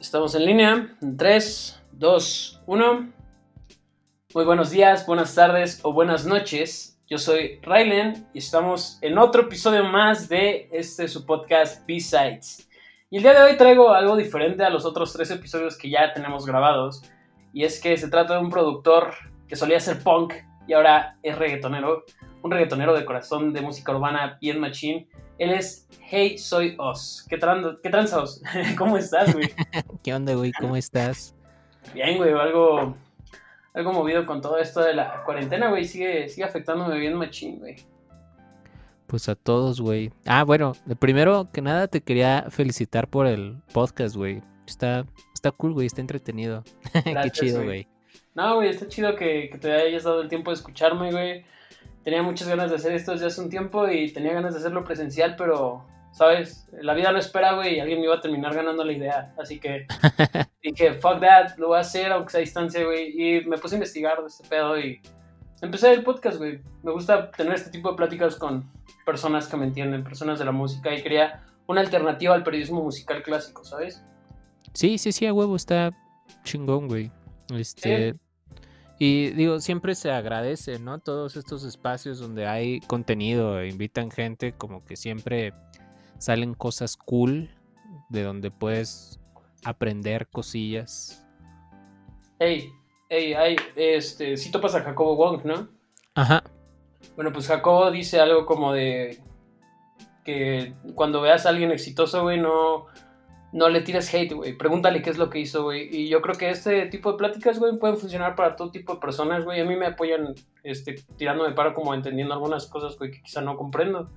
Estamos en línea. 3, 2, 1. Muy buenos días, buenas tardes o buenas noches. Yo soy Rylen y estamos en otro episodio más de este su podcast B-Sides. Y el día de hoy traigo algo diferente a los otros tres episodios que ya tenemos grabados. Y es que se trata de un productor que solía ser punk y ahora es reggaetonero. Un reggaetonero de corazón de música urbana bien machine. Él es Hey Soy Os. ¿Qué, tran qué tranza Os? ¿Cómo estás, güey? ¿Qué onda, güey? ¿Cómo estás? Bien, güey. Algo, algo movido con todo esto de la cuarentena, güey. Sigue, sigue afectándome bien machín, güey. Pues a todos, güey. Ah, bueno, primero que nada te quería felicitar por el podcast, güey. Está, está cool, güey. Está entretenido. Qué chido, güey. No, güey, está chido que, que te hayas dado el tiempo de escucharme, güey tenía muchas ganas de hacer esto desde hace un tiempo y tenía ganas de hacerlo presencial, pero, ¿sabes? La vida no espera, güey, y alguien me iba a terminar ganando la idea. Así que dije, fuck that, lo voy a hacer aunque sea a distancia, güey. Y me puse a investigar de este pedo y empecé el podcast, güey. Me gusta tener este tipo de pláticas con personas que me entienden, personas de la música, y quería una alternativa al periodismo musical clásico, ¿sabes? Sí, sí, sí, a huevo, está chingón, güey. Este. Y digo, siempre se agradece, ¿no? Todos estos espacios donde hay contenido, invitan gente, como que siempre salen cosas cool de donde puedes aprender cosillas. Ey, ey, hay, este, si topas a Jacobo Wong, ¿no? Ajá. Bueno, pues Jacobo dice algo como de que cuando veas a alguien exitoso, güey, no, no le tires hate, güey. Pregúntale qué es lo que hizo, güey. Y yo creo que este tipo de pláticas, güey, pueden funcionar para todo tipo de personas, güey. A mí me apoyan este, tirándome para como entendiendo algunas cosas, güey, que quizá no comprendo.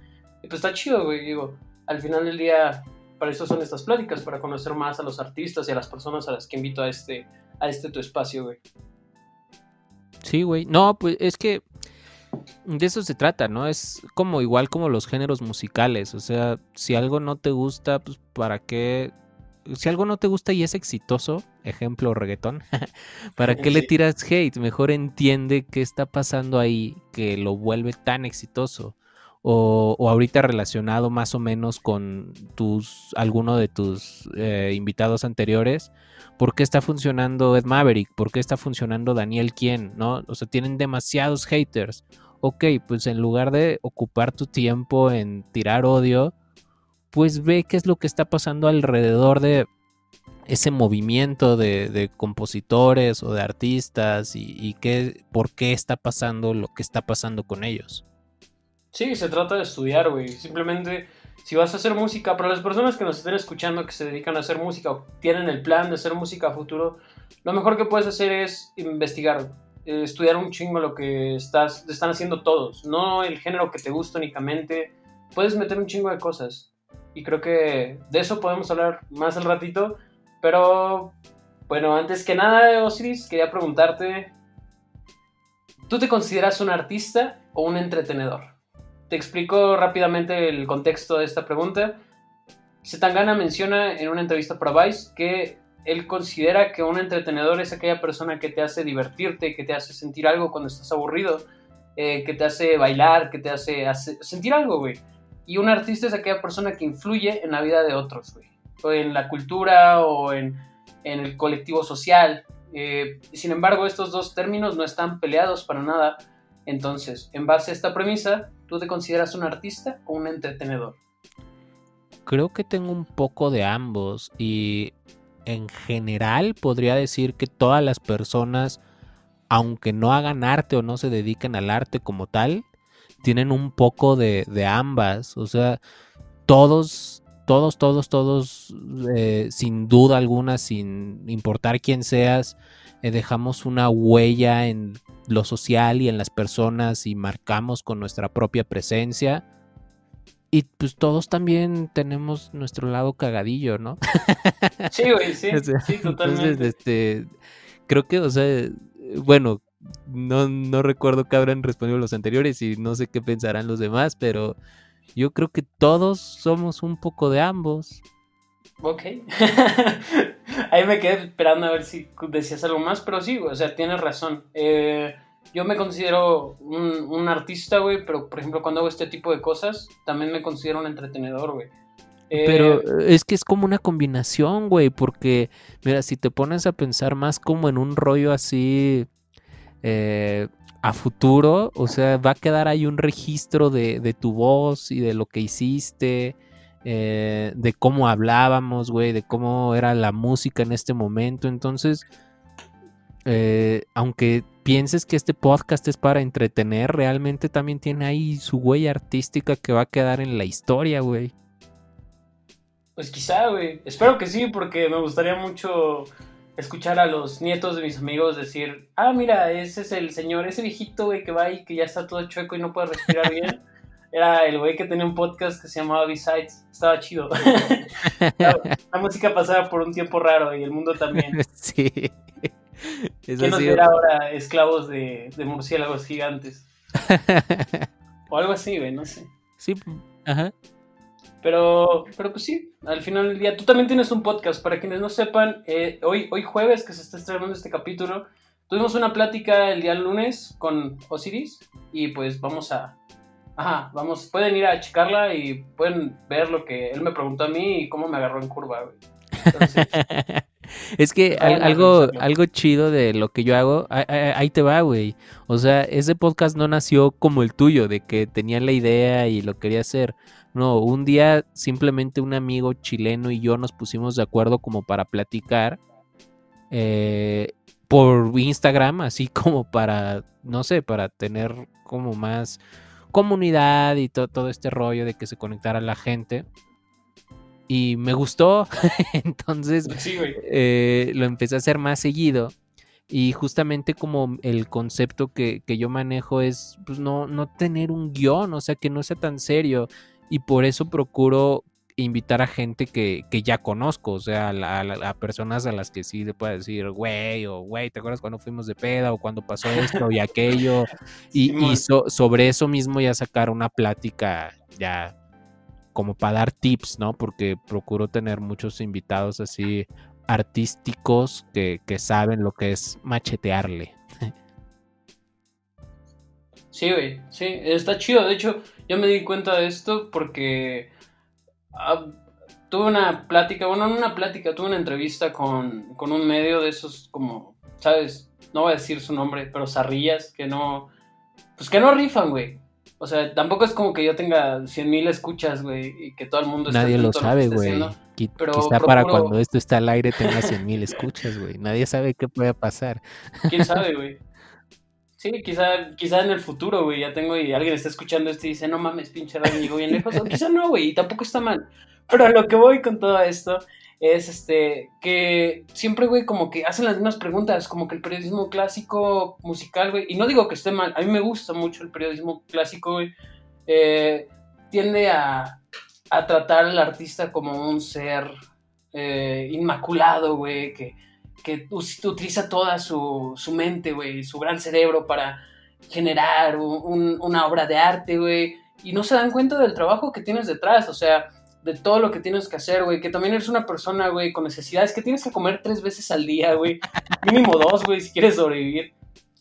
Y pues está chido, güey. Digo, al final del día, para eso son estas pláticas, para conocer más a los artistas y a las personas a las que invito a este, a este tu espacio, güey. Sí, güey. No, pues es que de eso se trata, ¿no? Es como igual como los géneros musicales. O sea, si algo no te gusta, pues para qué si algo no te gusta y es exitoso, ejemplo reggaetón, ¿para qué le tiras hate? Mejor entiende qué está pasando ahí que lo vuelve tan exitoso. O, ahorita relacionado más o menos con tus alguno de tus eh, invitados anteriores, ¿por qué está funcionando Ed Maverick? ¿Por qué está funcionando Daniel Quién? ¿No? O sea, tienen demasiados haters. Ok, pues en lugar de ocupar tu tiempo en tirar odio, pues ve qué es lo que está pasando alrededor de ese movimiento de, compositores o de artistas y, qué, por qué está pasando lo que está pasando con ellos. Sí, se trata de estudiar, güey. Simplemente, si vas a hacer música, para las personas que nos estén escuchando, que se dedican a hacer música o tienen el plan de hacer música a futuro, lo mejor que puedes hacer es investigar, eh, estudiar un chingo lo que estás, están haciendo todos, no el género que te gusta únicamente. Puedes meter un chingo de cosas y creo que de eso podemos hablar más al ratito. Pero, bueno, antes que nada, Osiris, quería preguntarte, ¿tú te consideras un artista o un entretenedor? Te explico rápidamente el contexto de esta pregunta. Setangana menciona en una entrevista para Vice que él considera que un entretenedor es aquella persona que te hace divertirte, que te hace sentir algo cuando estás aburrido, eh, que te hace bailar, que te hace, hace sentir algo, güey. Y un artista es aquella persona que influye en la vida de otros, güey. O en la cultura o en, el colectivo social. Eh, sin embargo, estos dos términos no están peleados para nada. Entonces, en base a esta premisa, ¿tú te consideras un artista o un entretenedor? Creo que tengo un poco de ambos y en general podría decir que todas las personas, aunque no hagan arte o no se dediquen al arte como tal, tienen un poco de, ambas. O sea, todos, todos, todos, todos, eh, sin duda alguna, sin importar quién seas, eh, dejamos una huella en lo social y en las personas y marcamos con nuestra propia presencia. Y pues todos también tenemos nuestro lado cagadillo, ¿no? Sí, güey, sí, sí, totalmente. Entonces, este, creo que, o sea, bueno, no, no recuerdo qué habrán respondido los anteriores y no sé qué pensarán los demás, pero yo creo que todos somos un poco de ambos. Ok. Ahí me quedé esperando a ver si decías algo más, pero sí, o sea, tienes razón. Eh, yo me considero un, un artista, güey, pero por ejemplo, cuando hago este tipo de cosas, también me considero un entretenedor, güey. Pero Eh, es que es como una combinación, güey, porque, mira, si te pones a pensar más como en un rollo así eh, a futuro, o sea, va a quedar ahí un registro de, tu voz y de lo que hiciste, eh, de cómo hablábamos, güey, de cómo era la música en este momento. Entonces, eh, aunque pienses que este podcast es para entretener, realmente también tiene ahí su huella artística que va a quedar en la historia, güey. Pues quizá, güey. Espero que sí, porque me gustaría mucho escuchar a los nietos de mis amigos decir, ah, mira, ese es el señor, ese viejito, güey, que va ahí, que ya está todo chueco y no puede respirar bien. Era el güey que tenía un podcast que se llamaba Besides. Estaba chido. la, la música pasaba por un tiempo raro y el mundo también. Sí. Es ¿Quién nos verá ahora esclavos de, de murciélagos gigantes? O algo así, güey, no sé. Sí, ajá. Pero, pero pues sí, al final del día, tú también tienes un podcast. Para quienes no sepan, eh, hoy, hoy jueves que se está estrenando este capítulo, tuvimos una plática el día lunes con Osiris y pues vamos a... Ajá, vamos, pueden ir a checarla y pueden ver lo que él me preguntó a mí y cómo me agarró en curva, güey. Entonces, Es que al- algo, algo chido de lo que yo hago, ahí- ahí te va, güey. O sea, ese podcast no nació como el tuyo, de que tenía la idea y lo quería hacer. No, un día simplemente un amigo chileno y yo nos pusimos de acuerdo como para platicar eh, por Instagram, así como para, no sé, para tener como más comunidad y to- todo este rollo de que se conectara la gente. Y me gustó, entonces sí, eh, lo empecé a hacer más seguido. Y justamente como el concepto que, que yo manejo es pues, no, no tener un guion, o sea, que no sea tan serio. Y por eso procuro invitar a gente que, que ya conozco, o sea, a, personas a las que sí le pueda decir, güey, o güey, ¿te acuerdas cuando fuimos de peda o cuando pasó esto y aquello? Y, y so- sobre eso mismo ya sacar una plática ya como para dar tips, ¿no? Porque procuro tener muchos invitados así artísticos que, que saben lo que es machetearle. Sí, güey, sí, está chido. De hecho, yo me di cuenta de esto porque ah, tuve una plática, bueno, no una plática, tuve una entrevista con, con un medio de esos como, ¿sabes? No voy a decir su nombre, pero zarrillas que no, pues que no rifan, güey. O sea, tampoco es como que yo tenga 100 mil escuchas, güey, y que todo el mundo esté Nadie lo sabe, güey. Quizá para cuando esto está al aire tenga 100 mil escuchas, güey. Nadie sabe qué puede pasar. ¿Quién sabe, güey? Sí, quizá, quizá en el futuro, güey, ya tengo y alguien está escuchando esto y dice, no mames, pinche llegó bien lejos. O quizá no, güey, y tampoco está mal. Pero a lo que voy con todo esto es este que siempre, güey, como que hacen las mismas preguntas, como que el periodismo clásico musical, güey, y no digo que esté mal, a mí me gusta mucho el periodismo clásico, güey, eh, tiende a, a tratar al artista como un ser eh, inmaculado, güey, que, que utiliza toda su, su mente, güey, su gran cerebro para generar un- un- una obra de arte, güey, y no se dan cuenta del trabajo que tienes detrás, o sea, de todo lo que tienes que hacer, güey, que también eres una persona, güey, con necesidades, que tienes que comer tres veces al día, güey, mínimo dos, güey, si quieres sobrevivir,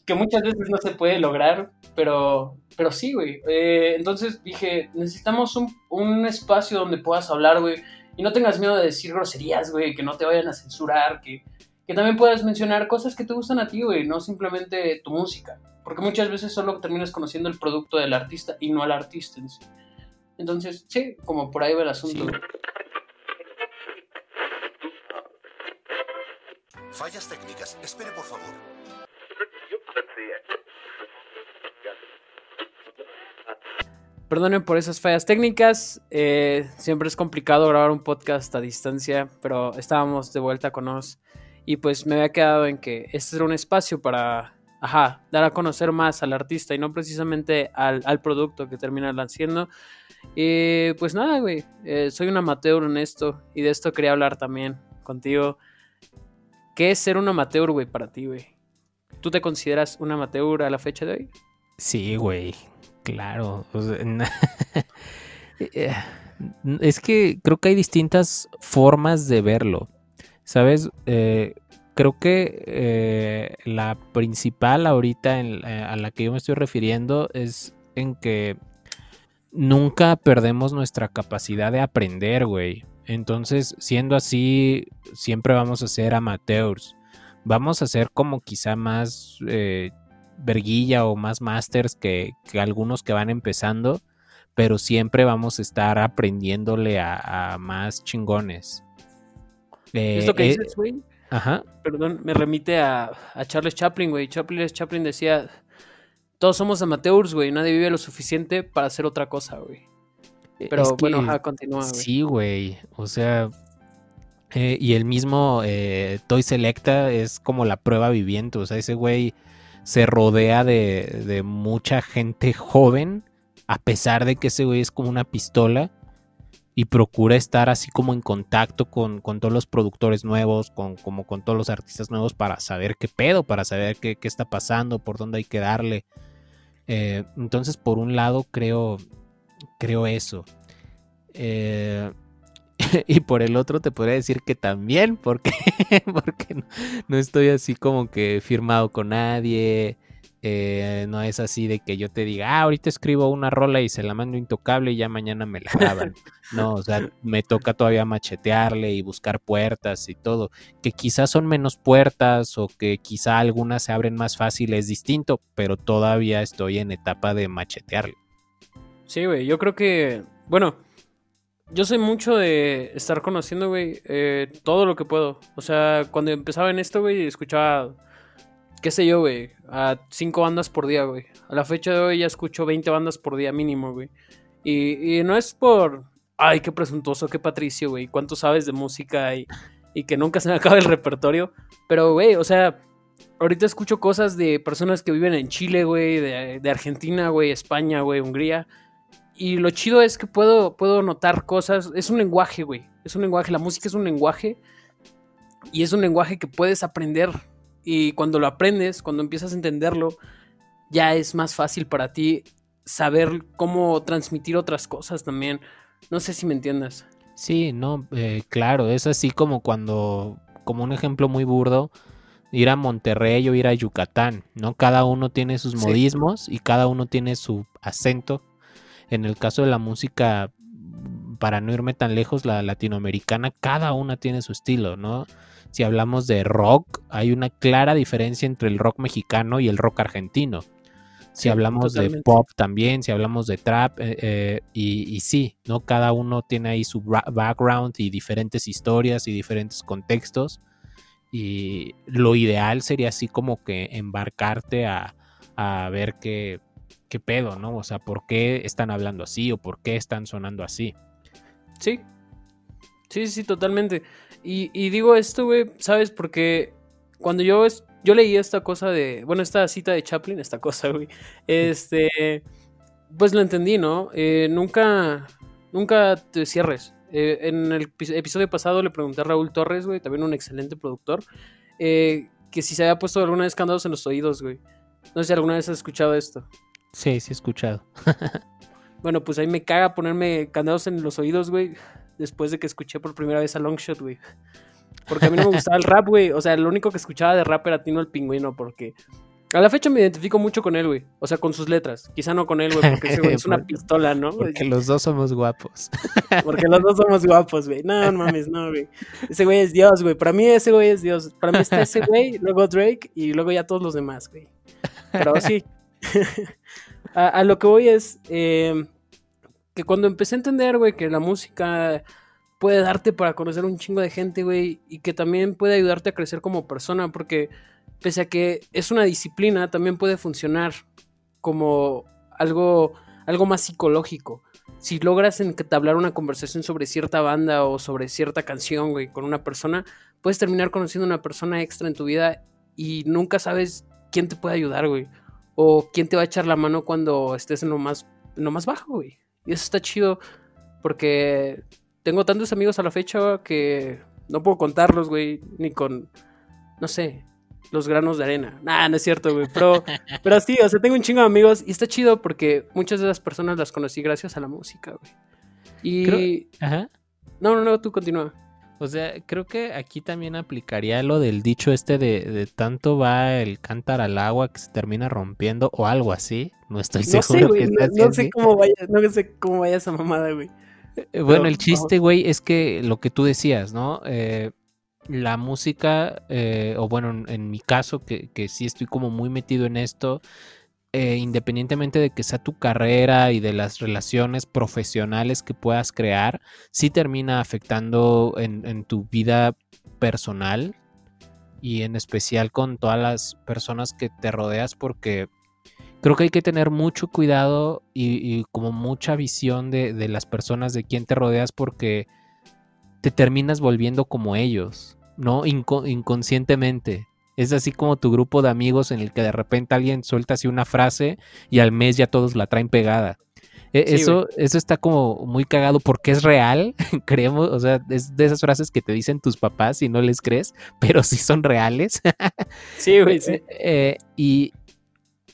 que muchas veces no se puede lograr, pero, pero sí, güey. Eh, entonces dije, necesitamos un, un espacio donde puedas hablar, güey, y no tengas miedo de decir groserías, güey, que no te vayan a censurar, que, que también puedas mencionar cosas que te gustan a ti, güey, no simplemente tu música. Porque muchas veces solo terminas conociendo el producto del artista y no al artista en sí. Entonces, sí, como por ahí va el asunto. Sí. Fallas técnicas. Espere, por favor. Perdonen por esas fallas técnicas. eh, siempre es complicado grabar un podcast a distancia, pero estábamos de vuelta con Oz. Y pues me había quedado en que este era un espacio para, ajá, dar a conocer más al artista y no precisamente al, al producto que terminan haciendo. Y pues nada, güey, eh, soy un amateur en esto y de esto quería hablar también contigo. ¿Qué es ser un amateur, güey, para ti, güey? ¿Tú te consideras un amateur a la fecha de hoy? Sí, güey. Claro. o sea, Eh, es que creo que hay distintas formas de verlo. ¿Sabes? Eh, creo que eh, la principal ahorita eh, a la que yo me estoy refiriendo es en que nunca perdemos nuestra capacidad de aprender, güey. Entonces, siendo así, siempre vamos a ser amateurs. Vamos a ser como quizá más verguilla o más masters que, algunos que van empezando, pero siempre vamos a estar aprendiéndole a, más chingones. ¿Es lo que eh, dices, güey? Ajá. Perdón, me remite a, a Charles Chaplin, güey. Charles Chaplin decía, todos somos amateurs, güey. Nadie vive lo suficiente para hacer otra cosa, güey. E, Pero bueno, ajá, continúa, güey. Sí, güey. O sea, eh, y el mismo eh, Toy Selecta es como la prueba viviente. O sea, ese güey se rodea de, de, mucha gente joven, a pesar de que ese güey es como una pistola. Y procura estar así como en contacto con, con todos los productores nuevos, con, como con todos los artistas nuevos para saber qué pedo, para saber qué, qué está pasando, por dónde hay que darle. Eh, entonces, por un lado, creo, creo eso. Eh, y por el otro te podría decir que también, porque, porque no, estoy así como que firmado con nadie. Eh, no es así de que yo te diga, ah, ahorita escribo una rola y se la mando intocable y ya mañana me la graban. no, o sea, me toca todavía machetearle y buscar puertas y todo. Que quizás son menos puertas o que quizá algunas se abren más fácil, es distinto, pero todavía estoy en etapa de machetearle. Sí, güey, yo creo que, bueno, yo soy mucho de estar conociendo, güey, eh, todo lo que puedo. O sea, cuando empezaba en esto, güey, escuchaba, qué sé yo, güey, a cinco bandas por día, güey. A la fecha de hoy ya escucho 20 bandas por día mínimo, güey. Y, no es por, ay, qué presuntuoso, qué patricio, güey, cuánto sabes de música y, y que nunca se me acaba el repertorio. Pero, güey, o sea, ahorita escucho cosas de personas que viven en Chile, güey, de, de Argentina, güey, España, güey, Hungría y lo chido es que puedo, puedo notar cosas. Es un lenguaje, güey. Es un lenguaje. La música es un lenguaje. Y es un lenguaje que puedes aprender. Y cuando lo aprendes, cuando empiezas a entenderlo, ya es más fácil para ti saber cómo transmitir otras cosas también. No sé si me entiendas. Sí, no, eh, claro. Es así como cuando, como un ejemplo muy burdo, ir a Monterrey o ir a Yucatán, ¿no? Cada uno tiene sus modismos y cada uno tiene su acento en el caso de la música, para no irme tan lejos, la latinoamericana, cada una tiene su estilo, ¿no? Si hablamos de rock, hay una clara diferencia entre el rock mexicano y el rock argentino. Si hablamos de pop también, si hablamos de trap, eh, eh, y, sí, ¿no? Cada uno tiene ahí su background y diferentes historias y diferentes contextos. Y lo ideal sería así como que embarcarte a, a ver qué, qué pedo, ¿no? O sea, ¿por qué están hablando así o por qué están sonando así? Sí. Sí, sí, totalmente. Y, digo esto, güey, ¿sabes? Porque cuando yo, yo leí esta cosa de, bueno, esta cita de Chaplin, esta cosa, güey, este, pues lo entendí, ¿no? Eh, nunca, nunca te cierres. Eh, en el episodio pasado le pregunté a Raúl Torres, güey, también un excelente productor, eh, que si se había puesto alguna vez candados en los oídos, güey. No sé si alguna vez has escuchado esto. Sí, sí he escuchado. bueno, pues ahí me caga ponerme candados en los oídos, güey. Después de que escuché por primera vez a Longshot, güey. Porque a mí no me gustaba el rap, güey. O sea, lo único que escuchaba de rap era Tino el Pingüino, porque a la fecha me identifico mucho con él, güey. O sea, con sus letras. Quizá no con él, güey, porque ese güey es una pistola, ¿no? Porque los dos somos guapos. porque los dos somos guapos, güey. No, no mames, no, güey. Ese güey es Dios, güey. Para mí ese güey es Dios. Para mí está ese güey, luego Drake y luego ya todos los demás, güey. Pero sí. a, lo que voy es eh, que cuando empecé a entender, güey, que la música puede darte para conocer un chingo de gente, güey, y que también puede ayudarte a crecer como persona, porque pese a que es una disciplina, también puede funcionar como algo, algo más psicológico. Si logras entablar una conversación sobre cierta banda o sobre cierta canción, güey, con una persona, puedes terminar conociendo una persona extra en tu vida y nunca sabes quién te puede ayudar, güey o quién te va a echar la mano cuando estés en lo más, lo más bajo, güey. Y eso está chido porque tengo tantos amigos a la fecha que no puedo contarlos, güey, ni con, no sé, los granos de arena. Nah, no es cierto, güey. Pero, pero sí, o sea, tengo un chingo de amigos y está chido porque muchas de las personas las conocí gracias a la música, güey. Y... Ajá. No, no, no, tú continúa. O sea, creo que aquí también aplicaría lo del dicho este de, de tanto va el cántaro al agua que se termina rompiendo o algo así. No estoy No seguro sé, güey. que No, sea no sé cómo vaya, no sé cómo vaya esa mamada, güey. Eh, Bueno, Pero, el chiste, güey, es que lo que tú decías, ¿no? Eh, la música, eh, o bueno, en, en mi caso, que, que sí estoy como muy metido en esto, eh, independientemente de que sea tu carrera y de las relaciones profesionales que puedas crear, sí termina afectando en, tu vida personal y en especial con todas las personas que te rodeas porque creo que hay que tener mucho cuidado y, como mucha visión de, las personas de quien te rodeas porque te terminas volviendo como ellos, ¿no? Inco- inconscientemente. Es así como tu grupo de amigos en el que de repente alguien suelta así una frase y al mes ya todos la traen pegada. E- Sí, eso, eso está como muy cagado porque es real, creemos, o sea, es de esas frases que te dicen tus papás y no les crees, pero sí son reales. Sí, güey, sí. Eh, eh, y,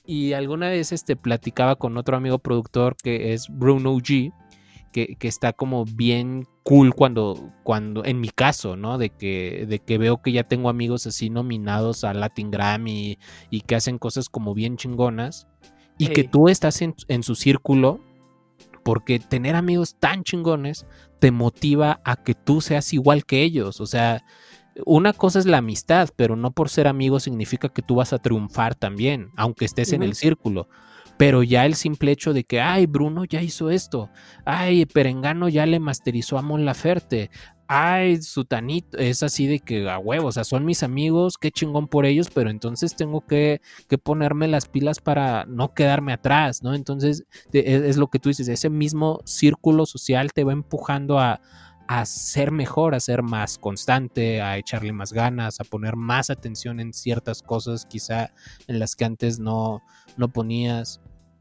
y alguna vez este, platicaba con otro amigo productor que es Bruno G, que, que está como bien cool cuando, cuando, en mi caso, ¿no? De que, de que veo que ya tengo amigos así nominados a Latin Grammy y, que hacen cosas como bien chingonas. Y que tú estás en, en su círculo, porque tener amigos tan chingones te motiva a que tú seas igual que ellos. O sea, una cosa es la amistad, pero no por ser amigo significa que tú vas a triunfar también, aunque estés en el círculo. Pero ya el simple hecho de que, ay, Bruno ya hizo esto, ay, Perengano ya le masterizó a Mon Laferte, ay, Sutanito, es así de que a huevo, o sea, son mis amigos, qué chingón por ellos, pero entonces tengo que, que ponerme las pilas para no quedarme atrás, ¿no? Entonces, es, es lo que tú dices, ese mismo círculo social te va empujando a, a ser mejor, a ser más constante, a echarle más ganas, a poner más atención en ciertas cosas quizá en las que antes no, no ponías.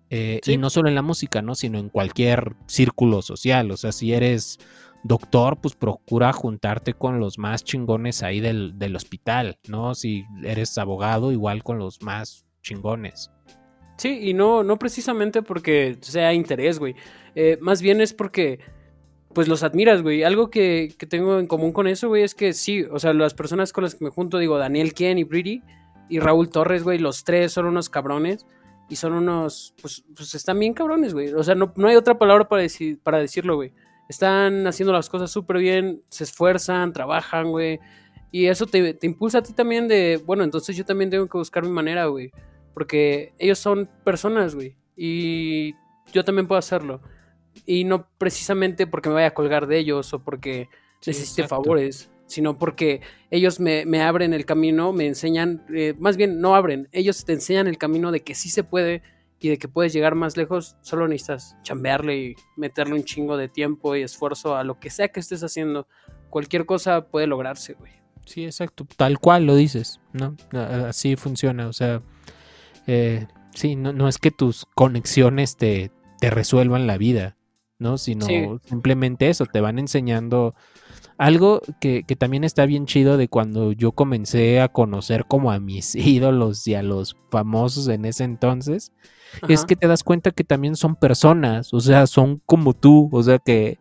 Eh, Sí. Y no solo en la música, ¿no? Sino en cualquier círculo social. O sea, si eres doctor, pues procura juntarte con los más chingones ahí del, del hospital, ¿no? Si eres abogado, igual con los más chingones. Sí, y no, no precisamente porque sea interés, güey. Eh, más bien es porque, pues los admiras, güey. Algo que, que tengo en común con eso, güey, es que sí, o sea, las personas con las que me junto, digo, Daniel Kien y Brady y Raúl Torres, güey, los tres son unos cabrones y son unos, pues, pues están bien cabrones, güey. O sea, no, no hay otra palabra para, decir, para decirlo, güey. Están haciendo las cosas súper bien, se esfuerzan, trabajan, güey. Y eso te, te impulsa a ti también de, bueno, entonces yo también tengo que buscar mi manera, güey. Porque ellos son personas, güey. Y yo también puedo hacerlo. Y no precisamente porque me vaya a colgar de ellos o porque Sí, necesite exacto. favores, sino porque ellos me, me abren el camino, me enseñan, eh, más bien no abren, ellos te enseñan el camino de que sí se puede y de que puedes llegar más lejos, solo necesitas chambearle y meterle un chingo de tiempo y esfuerzo a lo que sea que estés haciendo. Cualquier cosa puede lograrse, güey. Sí, exacto. Tal cual lo dices, ¿no? Así funciona. O sea, eh, sí, no, no es que tus conexiones te, te resuelvan la vida, ¿no? Sino Sí. simplemente eso, te van enseñando algo que, que también está bien chido de cuando yo comencé a conocer como a mis ídolos y a los famosos en ese entonces, es que te das cuenta que también son personas, o sea, son como tú, o sea que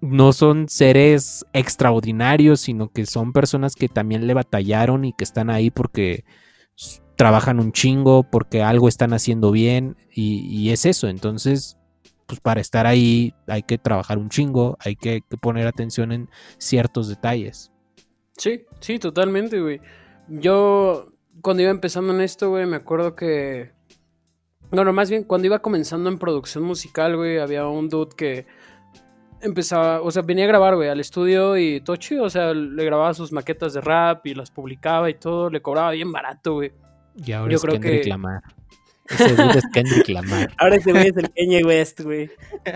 no son seres extraordinarios, sino que son personas que también le batallaron y que están ahí porque trabajan un chingo, porque algo están haciendo bien y, y es eso, entonces pues para estar ahí hay que trabajar un chingo, hay que, que poner atención en ciertos detalles. Sí, sí, totalmente, güey. Yo, cuando iba empezando en esto, güey, me acuerdo que. Bueno, más bien, cuando iba comenzando en producción musical, güey, había un dude que empezaba, o sea, venía a grabar, güey, al estudio y todo chido, o sea, le grababa sus maquetas de rap y las publicaba y todo, le cobraba bien barato, güey. Y ahora Yo es creo que- Lamar. Es Kendrick Lamar. Ahora ese güey es el Kanye West, güey.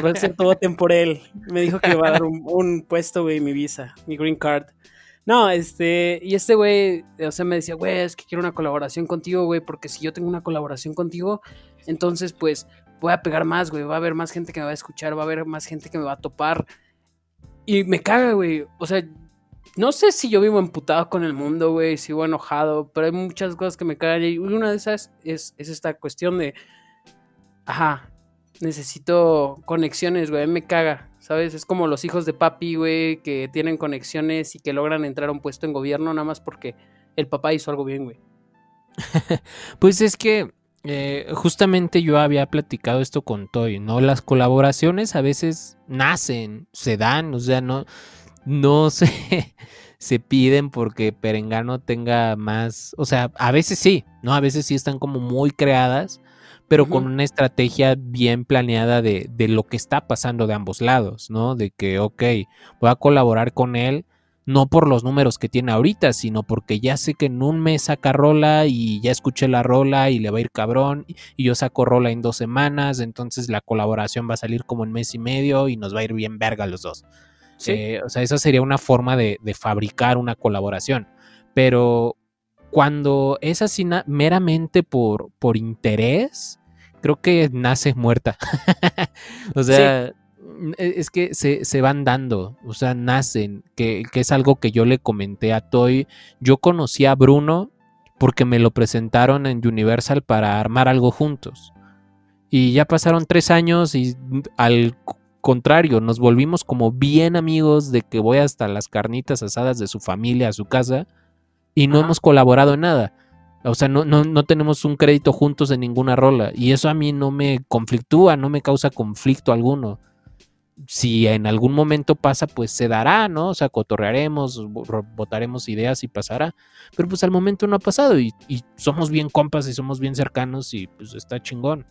Va a ser todo por él. Me dijo que va a dar un, un puesto, güey, mi visa, mi green card. No, este, y este güey, o sea, me decía, güey, es que quiero una colaboración contigo, güey, porque si yo tengo una colaboración contigo, entonces, pues, voy a pegar más, güey, va a haber más gente que me va a escuchar, va a haber más gente que me va a topar. Y me caga, güey, o sea, no sé si yo vivo emputado con el mundo, güey, si vivo enojado, pero hay muchas cosas que me cagan y una de esas es, es esta cuestión de, ajá, necesito conexiones, güey, me caga. ¿sabes? Es como los hijos de papi, güey, que tienen conexiones y que logran entrar a un puesto en gobierno nada más porque el papá hizo algo bien, güey. Pues es que eh, justamente yo había platicado esto con Toy, ¿no? Las colaboraciones a veces nacen, se dan, o sea, no, no se, se piden porque Perengano tenga más, o sea, a veces sí, ¿no? A veces sí están como muy creadas, pero con una estrategia bien planeada de, de lo que está pasando de ambos lados, ¿no? De que, ok, voy a colaborar con él, no por los números que tiene ahorita, sino porque ya sé que en un mes saca rola y ya escuché la rola y le va a ir cabrón, y yo saco rola en dos semanas, entonces la colaboración va a salir como en mes y medio y nos va a ir bien verga los dos. Sí. Eh, o sea, esa sería una forma de, de fabricar una colaboración. Pero cuando es así meramente por, por interés, creo que nace muerta. o sea, e- es que se, se van dando, o sea, nacen, que, que es algo que yo le comenté a Toy. Yo conocí a Bruno porque me lo presentaron en Universal para armar algo juntos. Y ya pasaron tres años y al contrario, nos volvimos como bien amigos de que voy hasta las carnitas asadas de su familia a su casa y no Ajá. hemos colaborado en nada. O sea, no, no, no tenemos un crédito juntos en ninguna rola. Y eso a mí no me conflictúa, no me causa conflicto alguno. Si en algún momento pasa, pues se dará, ¿no? O sea, cotorrearemos, bo- votaremos ideas y pasará. Pero pues al momento no ha pasado y, y somos bien compas y somos bien cercanos y pues está chingón.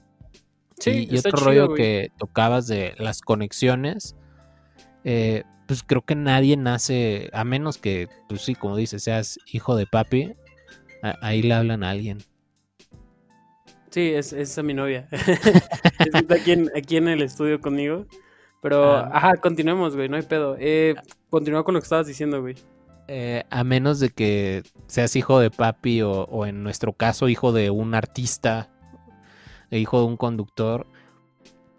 Sí, y, otro chido, rollo güey. que tocabas de las conexiones, eh, pues creo que nadie nace, a menos que, pues sí, como dices, seas hijo de papi, a- ahí le hablan a alguien. Sí, es, es a mi novia. Está aquí en, aquí en el estudio conmigo. Pero, Ah. ajá, continuemos, güey, no hay pedo. Eh, continúa con lo que estabas diciendo, güey. Eh, a menos de que seas hijo de papi o, o en nuestro caso hijo de un artista, hijo de un conductor,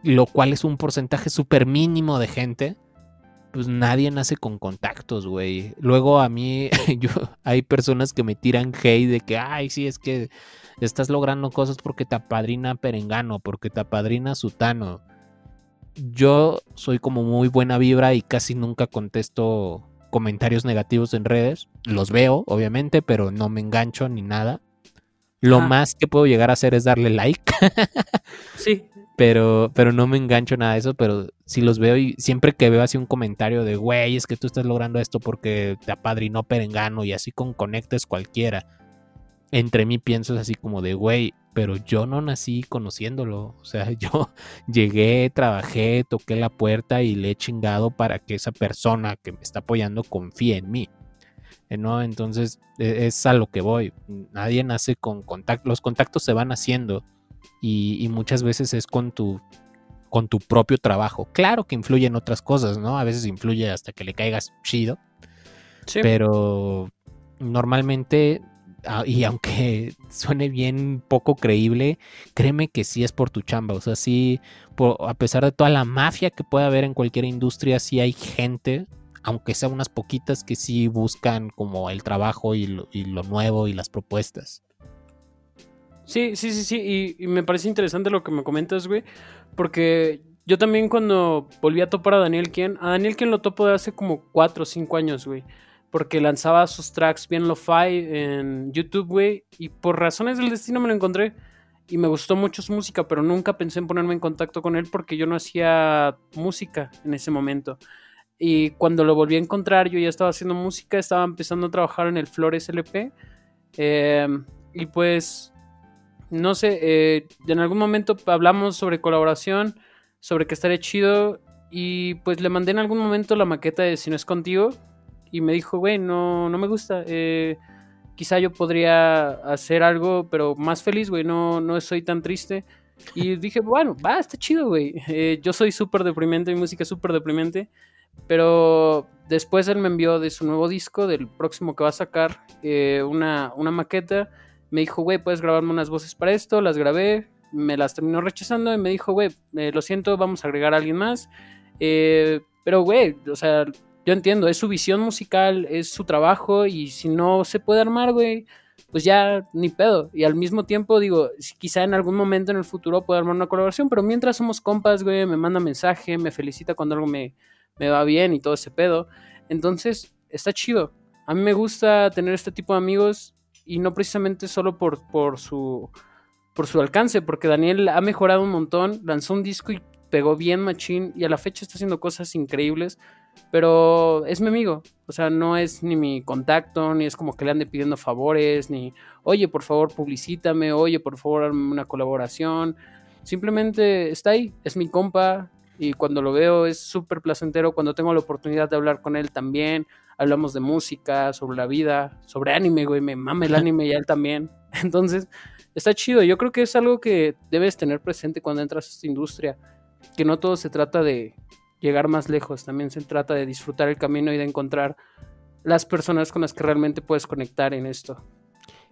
lo cual es un porcentaje súper mínimo de gente, pues nadie nace con contactos, güey. Luego a mí, yo, hay personas que me tiran hate de que, ay, sí, es que estás logrando cosas porque te apadrina Perengano, porque te apadrina Sutano. Yo soy como muy buena vibra y casi nunca contesto comentarios negativos en redes. Los veo, obviamente, pero no me engancho ni nada. Lo Ajá. más que puedo llegar a hacer es darle like, Sí, pero, pero no me engancho nada de eso, pero sí los veo y siempre que veo así un comentario de, güey, es que tú estás logrando esto porque te apadrinó Perengano y así con conectes cualquiera. Entre mí pienso así como de, güey, pero yo no nací conociéndolo. O sea, yo llegué, trabajé, toqué la puerta y le he chingado para que esa persona que me está apoyando confíe en mí. Eh, ¿No? Entonces e- es a lo que voy. Nadie nace con contacto. Los contactos se van haciendo y, y muchas veces es con tu con tu propio trabajo. Claro que influyen otras cosas, ¿no? A veces influye hasta que le caigas chido, sí. pero normalmente, y aunque suene bien poco creíble, créeme que sí es por tu chamba. O sea, sí, por- a pesar de toda la mafia que puede haber en cualquier industria, sí hay gente, aunque sea unas poquitas, que sí buscan como el trabajo y lo, nuevo y las propuestas. Sí, sí, sí, sí. Y, y me parece interesante lo que me comentas, güey. Porque yo también cuando volví a topar a Daniel Kien, a Daniel Kien lo topo de hace como 4 o 5 años, güey. Porque lanzaba sus tracks bien lo-fi en YouTube, güey. Y por razones del destino me lo encontré. Y me gustó mucho su música, pero nunca pensé en ponerme en contacto con él porque yo no hacía música en ese momento. Y cuando lo volví a encontrar, yo ya estaba haciendo música, estaba empezando a trabajar en el Flores LP. Eh, y pues, no sé, eh, en algún momento hablamos sobre colaboración, sobre que estaría chido. Y pues le mandé en algún momento la maqueta de Si no es contigo. Y me dijo, güey, no, no me gusta. eh, quizá yo podría hacer algo, pero más feliz, güey, no, no soy tan triste. Y dije, bueno, va, está chido, güey. Yo soy súper deprimente, mi música es súper deprimente. Pero después él me envió de su nuevo disco, del próximo que va a sacar, eh, una, una maqueta. Me dijo, güey, puedes grabarme unas voces para esto. Las grabé, me las terminó rechazando y me dijo, güey, eh, lo siento, vamos a agregar a alguien más. Eh, pero, güey, o sea, yo entiendo, es su visión musical, es su trabajo y si no se puede armar, güey, pues ya ni pedo. Y al mismo tiempo digo, quizá en algún momento en el futuro pueda armar una colaboración, pero mientras somos compas, güey, me manda mensaje, me felicita cuando algo me, me va bien y todo ese pedo. Entonces, está chido. A mí me gusta tener este tipo de amigos y no precisamente solo por, por su por su alcance, porque Daniel ha mejorado un montón, lanzó un disco y pegó bien machín y a la fecha está haciendo cosas increíbles, pero es mi amigo, o sea, no es ni mi contacto, ni es como que le ande pidiendo favores, ni, oye, por favor, publicítame, oye, por favor, una colaboración, simplemente está ahí, es mi compa y cuando lo veo es súper placentero, cuando tengo la oportunidad de hablar con él también, hablamos de música, sobre la vida, sobre anime, güey, me mame el anime y él también, entonces está chido. Yo creo que es algo que debes tener presente cuando entras a esta industria. Que no todo se trata de llegar más lejos, también se trata de disfrutar el camino y de encontrar las personas con las que realmente puedes conectar en esto.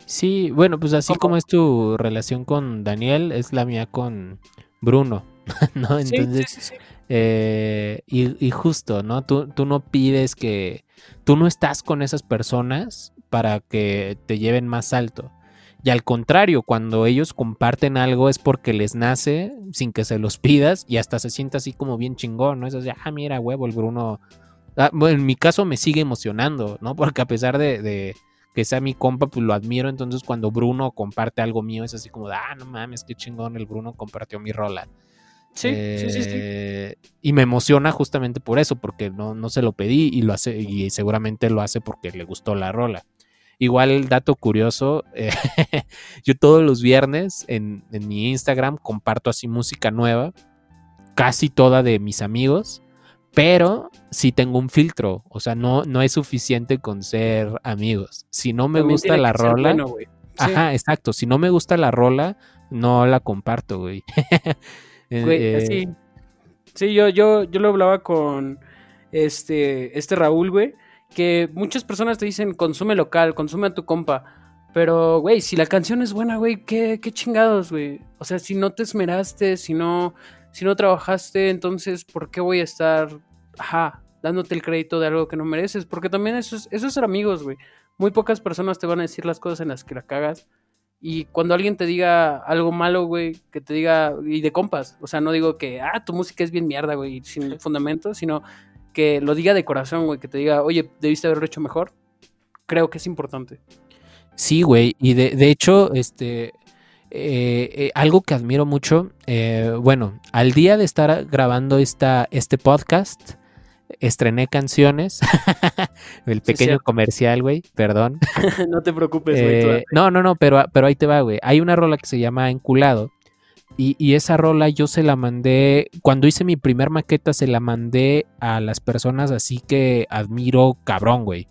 Sí, bueno, pues así como es tu relación con Daniel, es la mía con Bruno, ¿no? Entonces, sí, sí, sí, eh, y, y, justo, ¿no? Tú, tú no pides que, tú no estás con esas personas para que te lleven más alto. Y al contrario, cuando ellos comparten algo es porque les nace sin que se los pidas y hasta se siente así como bien chingón, ¿no? Es así, ah, mira, huevo, el Bruno. Ah, bueno, en mi caso me sigue emocionando, ¿no? Porque a pesar de, que sea mi compa, pues lo admiro. Entonces, cuando Bruno comparte algo mío, es así como, ah, no mames, qué chingón, el Bruno compartió mi rola. Sí, sí, sí, sí, eh, Y me emociona justamente por eso, porque no, no se lo pedí y lo hace, y seguramente lo hace porque le gustó la rola. Igual, dato curioso, eh, yo todos los viernes en, mi Instagram comparto así música nueva, casi toda de mis amigos, pero sí tengo un filtro, o sea, no, no es suficiente con ser amigos. Si no me gusta la rola, ajá, exacto, si no me gusta la rola, no la comparto, güey. Eh, güey sí. sí, yo, yo, yo lo hablaba con este, este Raúl, güey que muchas personas te dicen consume local, consume a tu compa. Pero, güey, si la canción es buena, güey, ¿qué, qué chingados, güey. O sea, si no te esmeraste, si no, si no trabajaste, entonces, ¿por qué voy a estar, ajá, dándote el crédito de algo que no mereces? Porque también eso es, eso es ser amigos, güey. Muy pocas personas te van a decir las cosas en las que la cagas. Y cuando alguien te diga algo malo, güey, que te diga, y de compas, o sea, no digo que, ah, tu música es bien mierda, güey, sin fundamento, sino que lo diga de corazón, güey, que te diga, oye, debiste haberlo hecho mejor, creo que es importante. Sí, güey, y de, de hecho, este, eh, eh, algo que admiro mucho, eh, bueno, al día de estar grabando esta, este podcast, estrené canciones, el pequeño comercial, güey, perdón. no te preocupes, güey. no, no, no, pero, pero ahí te va, güey. Hay una rola que se llama Enculado, y, esa rola yo se la mandé, cuando hice mi primer maqueta se la mandé a las personas así que admiro cabrón, güey.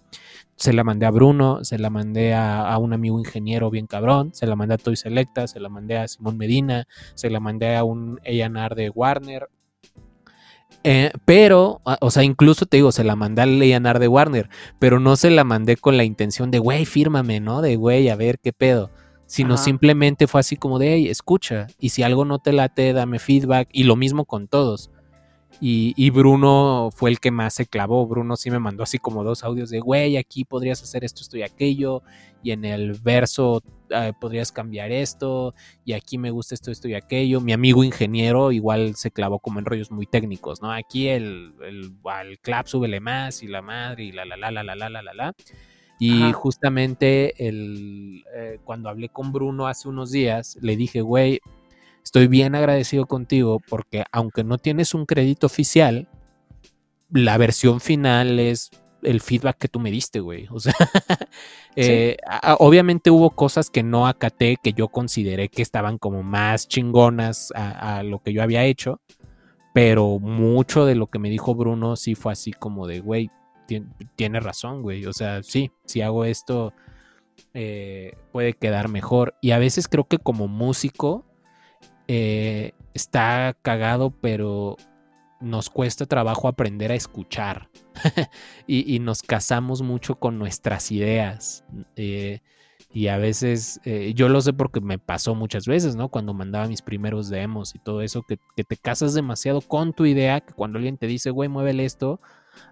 Se la mandé a Bruno, se la mandé a, un amigo ingeniero bien cabrón, se la mandé a Toy Selecta, se la mandé a Simón Medina, se la mandé a un A&R de Warner, eh, pero, o sea, incluso te digo, se la mandé al A&R de Warner, pero no se la mandé con la intención de, güey, fírmame, ¿no? De, güey, a ver qué pedo sino simplemente fue así como de, hey, escucha, y si algo no te late, dame feedback, y lo mismo con todos. Y, Bruno fue el que más se clavó. Bruno sí me mandó así como dos audios de, güey, aquí podrías hacer esto, esto y aquello, y en el verso ah, podrías cambiar esto, y aquí me gusta esto, esto y aquello. Mi amigo ingeniero igual se clavó como en rollos muy técnicos, ¿no? Aquí el, el al clap súbele más, y la madre, y la la la la la la la la la. Y justamente el, eh, cuando hablé con Bruno hace unos días, le dije, güey, estoy bien agradecido contigo porque aunque no tienes un crédito oficial, la versión final es el feedback que tú me diste, güey. O sea, eh, obviamente hubo cosas que no acaté, que yo consideré que estaban como más chingonas a, a, lo que yo había hecho, pero mucho de lo que me dijo Bruno sí fue así como de, güey, tiene razón, güey. O sea, sí, si hago esto eh, puede quedar mejor. Y a veces creo que como músico eh, está cagado, pero nos cuesta trabajo aprender a escuchar. y, nos casamos mucho con nuestras ideas. Eh, y a veces, yo lo sé porque me pasó muchas veces, ¿no? Cuando mandaba mis primeros demos y todo eso, que, que te casas demasiado con tu idea, que cuando alguien te dice, güey, muévele esto,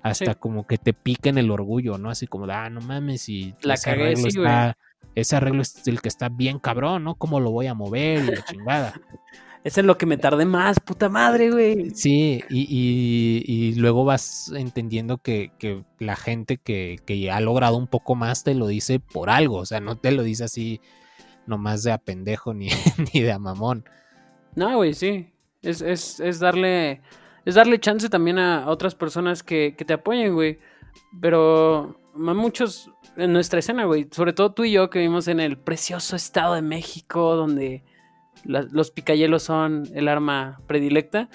hasta como que te piquen el orgullo, ¿no? Así como, ah, no mames, y la cagué, sí, ese arreglo es el que está bien cabrón, ¿no? ¿Cómo lo voy a mover y la chingada? Es en lo que me tardé más, puta madre, güey. Sí, y, y- y luego vas entendiendo que, que la gente que, que ha logrado un poco más te lo dice por algo, o sea, no te lo dice así nomás de a pendejo ni, ni de a mamón. No, güey, sí. Es, es, es darle. Es darle chance también a otras personas que, que te apoyen, güey. Pero a muchos en nuestra escena, güey. Sobre todo tú y yo que vivimos en el precioso estado de México, donde la- los picayelos son el arma predilecta.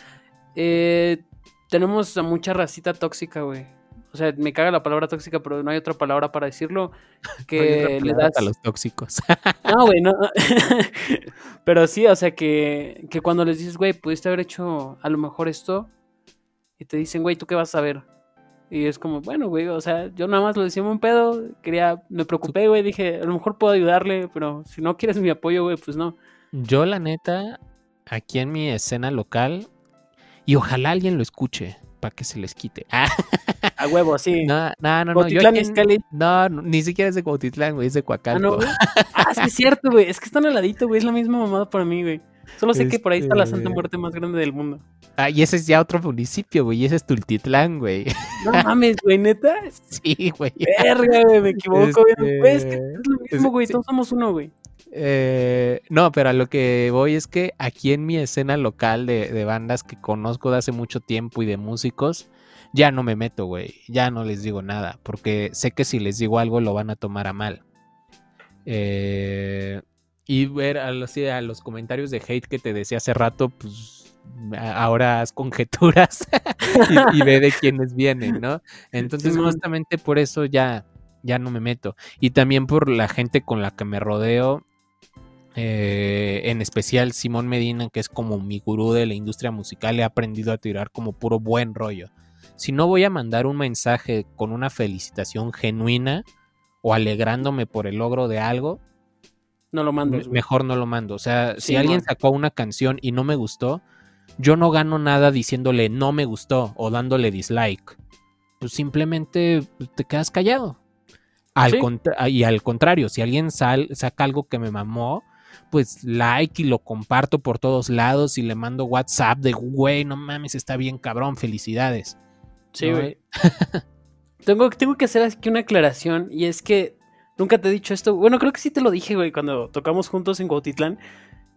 eh, tenemos a mucha racita tóxica, güey. O sea, me caga la palabra tóxica, pero no hay otra palabra para decirlo. Que le das. a los tóxicos. No, güey, no. Pero sí, o sea, que, que cuando les dices, güey, pudiste haber hecho a lo mejor esto, y te dicen, güey, ¿tú qué vas a ver? Y es como, bueno, güey, o sea, yo nada más lo decía un pedo, quería, me preocupé, güey, dije, a lo mejor puedo ayudarle, pero si no quieres mi apoyo, güey, pues no. Yo, la neta, aquí en mi escena local, y ojalá alguien lo escuche para que se les quite. Ah, A huevo, sí. no, no, no, no. Yo no, no, ni siquiera es de Cuautitlán, güey, es de Ah, Coacalco. no, güey. Ah, sí, es cierto, güey. Es que están al ladito, güey. Es la misma mamada para mí, güey. Solo sé que por ahí está la Santa Este- Muerte más grande del mundo. Ah, y ese es ya otro municipio, güey, y ese es Tultitlán, güey. No mames, güey, neta. Sí, güey. Verga, güey, me equivoco, güey. Güey, es que Este, es lo mismo, güey. Todos somos uno, güey. Eh, no, pero a lo que voy es que aquí en mi escena local de, de bandas que conozco de hace mucho tiempo y de músicos, ya no me meto, güey. Ya no les digo nada, porque sé que si les digo algo lo van a tomar a mal. Eh, y ver a los, sí, a los comentarios de hate que te decía hace rato, pues ahora haz conjeturas y, y ve de quiénes vienen, ¿no? Entonces, justamente por eso ya, ya no me meto. Y también por la gente con la que me rodeo. eh, en especial Simón Medina, que es como mi gurú de la industria musical, he aprendido a tirar como puro buen rollo. Si no voy a mandar un mensaje con una felicitación genuina o alegrándome por el logro de algo, No lo güey. mejor no lo mando. O sea, si alguien man. sacó una canción y no me gustó, yo no gano nada diciéndole no me gustó o dándole dislike. Pues simplemente pues, te quedas callado. Al Sí. contra- y al contrario, si alguien sal- saca algo que me mamó, pues like y lo comparto por todos lados y le mando WhatsApp de güey, no mames, está bien cabrón, felicidades. Sí, ¿no? güey. tengo, tengo que hacer aquí una aclaración y es que nunca te he dicho esto. Bueno, creo que sí te lo dije, güey, cuando tocamos juntos en Cuautitlán.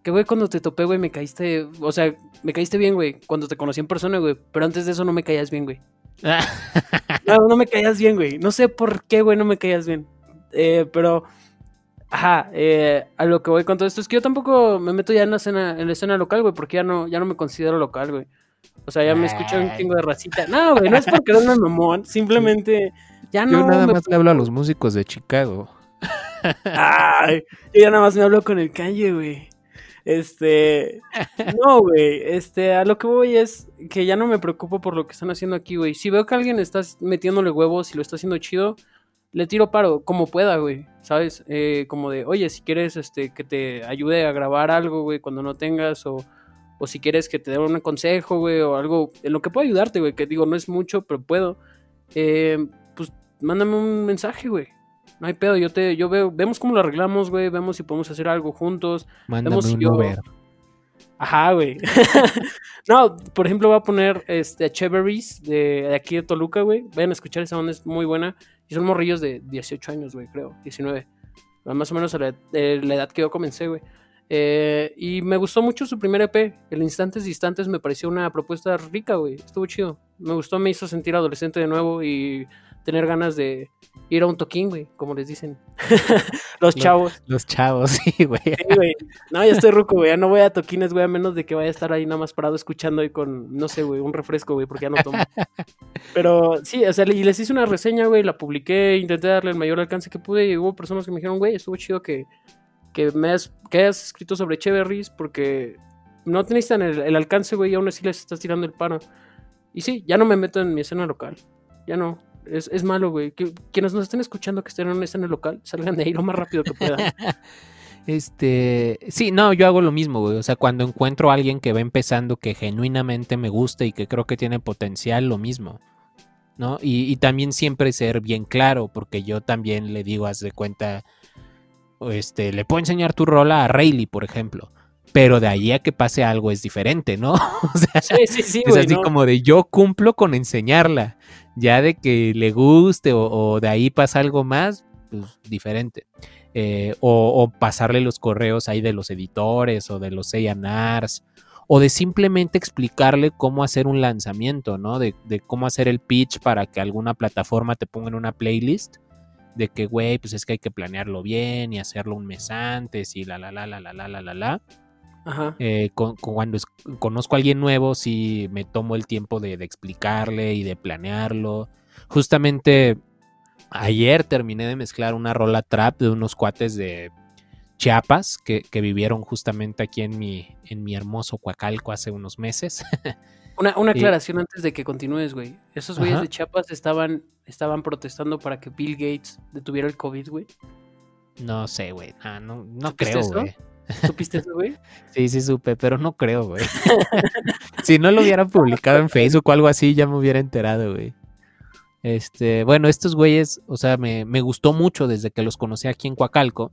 Que, güey, cuando te topé, güey, me caíste. O sea, me caíste bien, güey, cuando te conocí en persona, güey. Pero antes de eso no me caías bien, güey. No, no me caías bien, güey. No sé por qué, güey, no me caías bien. Eh, pero. Ajá, eh, a lo que voy con todo esto es que yo tampoco me meto ya en la escena, en la escena local, güey, porque ya no, ya no me considero local, güey. O sea, ya me escuchan un chingo de racita. No, güey, no es porque no me mamón, simplemente ya no. Yo nada me- más le hablo a los músicos de Chicago. Ay, yo ya nada más me hablo con el calle, güey. Este, no, güey, este, a lo que voy es que ya no me preocupo por lo que están haciendo aquí, güey. Si veo que alguien está metiéndole huevos y lo está haciendo chido, le tiro paro, como pueda, güey, ¿sabes? Eh, como de, oye, si quieres, este, que te ayude a grabar algo, güey, cuando no tengas, o, o si quieres que te dé un consejo, güey, o algo, en lo que pueda ayudarte, güey, que digo, no es mucho, pero puedo, eh, mándame un mensaje, güey. No hay pedo, yo te, yo veo, vemos cómo lo arreglamos, güey, vemos si podemos hacer algo juntos. Mándame Vemos si un yo- Uber. Ajá, güey. no, por ejemplo, voy a poner este, a Cheveries de, de aquí de Toluca, güey. Vayan a escuchar esa onda, es muy buena. Y son morrillos de 18 años, güey, creo, 19. Más o menos a la edad que yo comencé, güey. Eh, y me gustó mucho su primer EP. El Instantes Distantes me pareció una propuesta rica, güey. Estuvo chido. Me gustó, me hizo sentir adolescente de nuevo y tener ganas de ir a un toquín, güey, como les dicen los Lo- chavos. Los chavos, sí, güey. Sí, güey. No, ya estoy ruco, güey. Ya no voy a toquines, güey, a menos de que vaya a estar ahí nada más parado escuchando ahí con, no sé, güey, un refresco, güey, porque ya no tomo. Pero sí, o sea, y les hice una reseña, güey, la publiqué, intenté darle el mayor alcance que pude y hubo personas que me dijeron, güey, estuvo chido que, que me has, que hayas escrito sobre Cheverries porque no tenías tan el, el alcance, güey, y aún así les estás tirando el paro. Y sí, ya no me meto en mi escena local. Ya no. Es, es malo, güey. Que, quienes nos estén escuchando que estén en una escena local, salgan de ahí lo más rápido que puedan. Este, sí, no, yo hago lo mismo, güey. O sea, cuando encuentro a alguien que va empezando que genuinamente me gusta y que creo que tiene potencial, lo mismo. ¿No? Y, y también siempre ser bien claro, porque yo también le digo, haz de cuenta. este, le puedo enseñar tu rola a Rayleigh, por ejemplo. Pero de ahí a que pase algo es diferente, ¿no? o sea, Sí, sí, sí, es güey. así ¿no? como de yo cumplo con enseñarla. Ya de que le guste o, de ahí pasa algo más, pues diferente. Eh, o, o pasarle los correos ahí de los editores o de los A&Rs o de simplemente explicarle cómo hacer un lanzamiento, ¿no? De, de cómo hacer el pitch para que alguna plataforma te ponga en una playlist. De que, güey, pues es que hay que planearlo bien y hacerlo un mes antes y la, la, la, la, la, la, la, la, la. Ajá. Eh, con- con- cuando es- conozco a alguien nuevo, sí me tomo el tiempo de, de explicarle y de planearlo. Justamente ayer terminé de mezclar una rola trap de unos cuates de Chiapas que, que vivieron justamente aquí en mi, en mi hermoso Coacalco hace unos meses. Una, una Y- aclaración antes de que continúes, güey. Esos güeyes de Chiapas estaban, estaban protestando para que Bill Gates detuviera el COVID, güey. no sé, güey. Ah, no, no ¿Supiste creo, güey. ¿Supiste eso, güey? Sí, sí supe, pero no creo, güey. si no lo hubieran publicado en Facebook o algo así, ya me hubiera enterado, güey. Este, bueno, estos güeyes, o sea, me, me gustó mucho desde que los conocí aquí en Coacalco.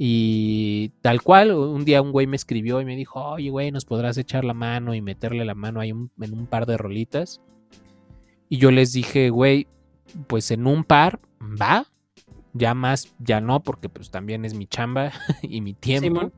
Y tal cual, un día un güey me escribió y me dijo, oye, güey, ¿nos podrás echar la mano y meterle la mano ahí en un par de rolitas? Y yo les dije, güey, pues en un par, va. Ya más, ya no, porque pues también es mi chamba y mi tiempo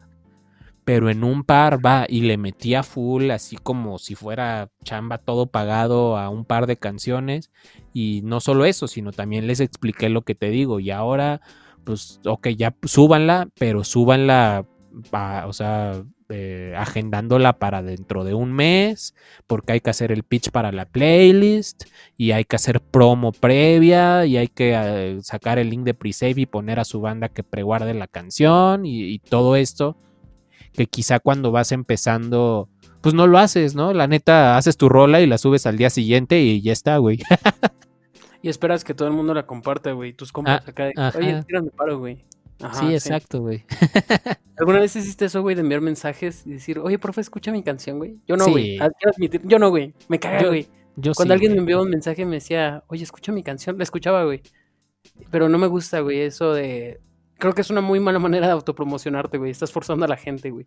pero en un par va y le metía full, así como si fuera chamba todo pagado a un par de canciones. Y no solo eso, sino también les expliqué lo que te digo. Y ahora, pues, ok, ya súbanla, pero súbanla, pa- o sea, eh, agendándola para dentro de un mes, porque hay que hacer el pitch para la playlist, y hay que hacer promo previa, y hay que eh, sacar el link de pre-save y poner a su banda que preguarde la canción, y- y todo esto que quizá cuando vas empezando, pues no lo haces, ¿no? La neta, haces tu rola y la subes al día siguiente y ya está, güey. Y esperas que todo el mundo la comparta, güey. Tus compas Ah, acá ajá. oye, tírame paro, güey. Ajá, sí, exacto, güey. ¿Alguna vez hiciste eso, güey, de enviar mensajes y decir, oye, profe, escucha mi canción, güey? Yo no, Sí. güey. Ah, quiero admitir, Yo no, güey. Me caga, güey. Yo Cuando sí, alguien me envió un mensaje me decía, oye, escucha mi canción, la escuchaba, güey. Pero no me gusta, güey, eso de... Creo que es una muy mala manera de autopromocionarte, güey. Estás forzando a la gente, güey.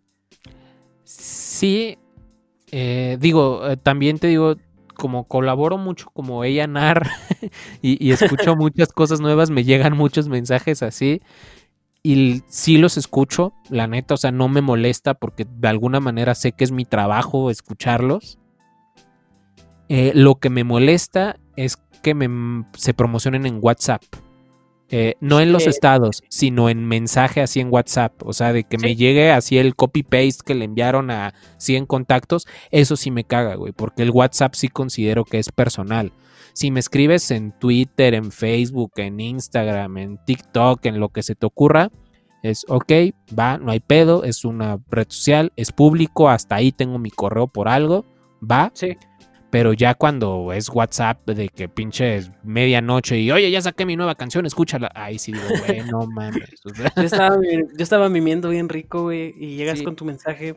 Sí, eh, digo, eh, también te digo, como colaboro mucho como ella nar y, y escucho muchas cosas nuevas, me llegan muchos mensajes así. Y sí los escucho, la neta, o sea, no me molesta porque de alguna manera sé que es mi trabajo escucharlos. Eh, lo que me molesta es que me, se promocionen en WhatsApp. Eh, no en los Sí. estados, sino en mensaje así en WhatsApp. O sea, de que me llegue así el copy-paste que le enviaron a 100 contactos. Eso sí me caga, güey, porque el WhatsApp sí considero que es personal. Si me escribes en Twitter, en Facebook, en Instagram, en TikTok, en lo que se te ocurra, es ok, va, no hay pedo, es una red social, es público, hasta ahí tengo mi correo por algo, va, Sí. pero ya cuando es WhatsApp de que pinche medianoche y oye, ya saqué mi nueva canción, escúchala. Ahí sí digo, güey, no mames. o sea, Yo estaba, mi- yo estaba mimiendo bien rico, güey, y llegas Sí. con tu mensaje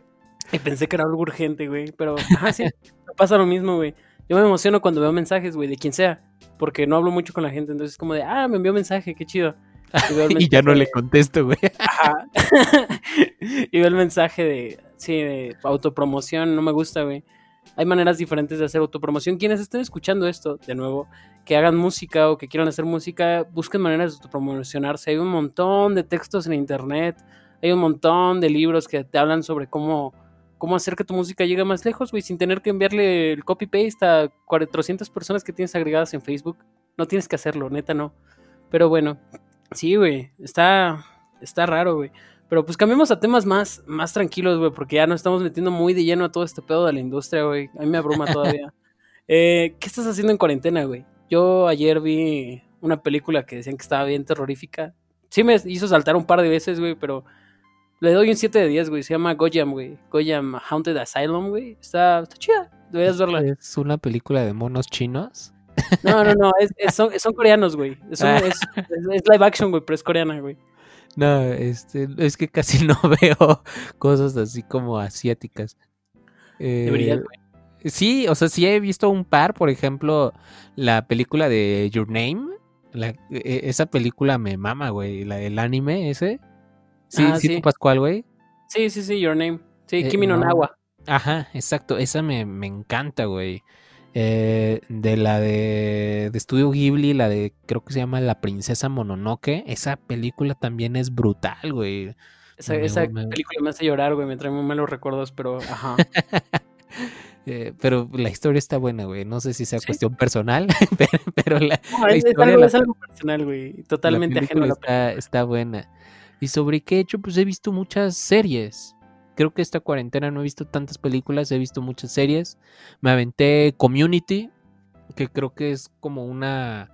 y pensé que era algo urgente, güey, pero ajá, sí, me pasa lo mismo, güey. Yo me emociono cuando veo mensajes, güey, de quien sea, porque no hablo mucho con la gente, entonces es como de, ah, me envió mensaje, qué chido. Y, veo el y ya no le contesto, güey. Ajá. y veo el mensaje de, sí, de autopromoción, no me gusta, güey. Hay maneras diferentes de hacer autopromoción. Quienes estén escuchando esto, de nuevo, que hagan música o que quieran hacer música, busquen maneras de autopromocionarse. Hay un montón de textos en internet, hay un montón de libros que te hablan sobre cómo, cómo hacer que tu música llegue más lejos, güey, sin tener que enviarle el copy-paste a 400 personas que tienes agregadas en Facebook. No tienes que hacerlo, neta, no. Pero bueno, sí, güey, está, está raro, güey. Pero pues cambiemos a temas más, más tranquilos, güey, porque ya nos estamos metiendo muy de lleno a todo este pedo de la industria, güey. A mí me abruma todavía. Eh, ¿Qué estás haciendo en cuarentena, güey? Yo ayer vi una película que decían que estaba bien terrorífica. Sí me hizo saltar un par de veces, güey, pero le doy un 7 de 10, güey. Se llama Goyam, güey. Goyam Haunted Asylum, güey. Está, está chida. Deberías verla. Es una película de monos chinos. No, no, no. es- es- son, son coreanos, güey. Es, un- Ah. es- live action, güey, pero es coreana, güey. No, este, es que casi no veo cosas así como asiáticas. Eh, Deberías, güey. Sí, o sea, sí he visto un par, por ejemplo, la película de Your Name, La- e- esa película me mama, güey. La del anime ese. Sí, Ah, sí, sí. tú, Pascual, güey. Sí, sí, sí, Your Name. Sí, Eh, Kimi no. Nawa. Ajá, exacto. Esa me, me encanta, güey. Eh, de la de, de Estudio Ghibli, la de, creo que se llama La Princesa Mononoke. Esa película también es brutal, güey. Esa, Me- esa me- película me hace llorar, güey. Me trae muy malos recuerdos, pero ajá. Eh, pero la historia está buena, güey. No sé si sea Sí. cuestión personal, pero, pero la, No, la es, historia de algo, la- es algo personal, güey. Totalmente ajeno a película la está, está buena. ¿Y sobre qué he hecho? Pues he visto muchas series. Creo que esta cuarentena no he visto tantas películas, he visto muchas series. Me aventé Community, que creo que es como una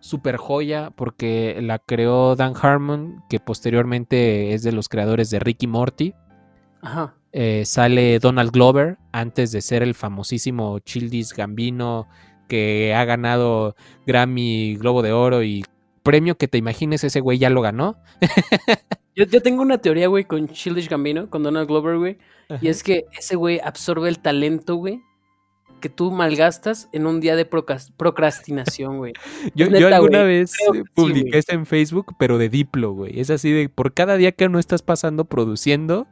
super joya porque la creó Dan Harmon, que posteriormente es de los creadores de Ricky Morty. Ajá. Eh, sale Donald Glover antes de ser el famosísimo Childis Gambino que ha ganado Grammy, Globo de Oro y premio que te imagines ese güey ya lo ganó. Yo, yo tengo una teoría, güey, con Childish Gambino, con Donald Glover, güey. Y es que ese güey absorbe el talento, güey, que tú malgastas en un día de procrastinación, güey. Yo, yo alguna güey. vez sí, publiqué esto en Facebook, pero de Diplo, güey. Es así de por cada día que no estás pasando produciendo,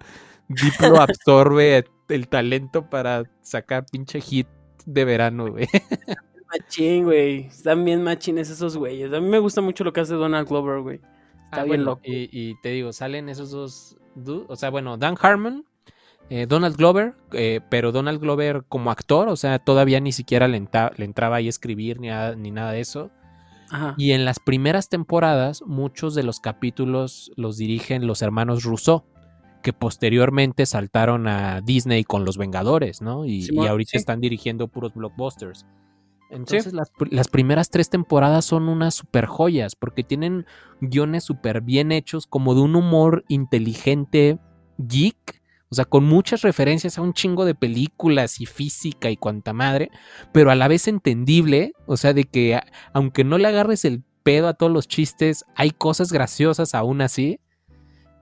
Diplo absorbe el talento para sacar pinche hit de verano, güey. Machín, güey. Están bien machines esos güeyes. A mí me gusta mucho lo que hace Donald Glover, güey. Está Ah, bien bueno, loco. Y, y te digo, salen esos dos. O sea, bueno, Dan Harmon, eh, Donald Glover, eh, pero Donald Glover como actor, o sea, todavía ni siquiera le, entra- le entraba ahí a escribir ni, nada- ni nada de eso. Ajá. Y en las primeras temporadas, muchos de los capítulos los dirigen los hermanos Rousseau, que posteriormente saltaron a Disney con Los Vengadores, ¿no? Y, ahorita sí. están dirigiendo puros blockbusters. Entonces, las, las primeras tres temporadas son unas super joyas, porque tienen guiones súper bien hechos, como de un humor inteligente, geek, o sea, con muchas referencias a un chingo de películas y física y cuanta madre, pero a la vez entendible, o sea, de que aunque no le agarres el pedo a todos los chistes, hay cosas graciosas aún así.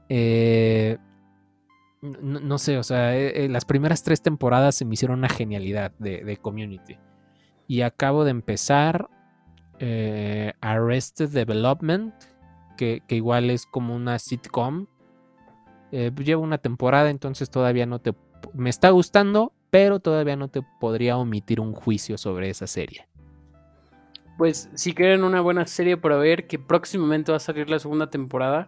Eh, no, sé, o sea, eh, eh, las primeras tres temporadas se me hicieron una genialidad de Community. Y acabo de empezar eh, Arrested Development, que, que igual es como una sitcom. Eh, llevo una temporada, entonces todavía no te... Me está gustando, pero todavía no te podría omitir un juicio sobre esa serie. Pues si quieren una buena serie para ver, que próximamente va a salir la segunda temporada,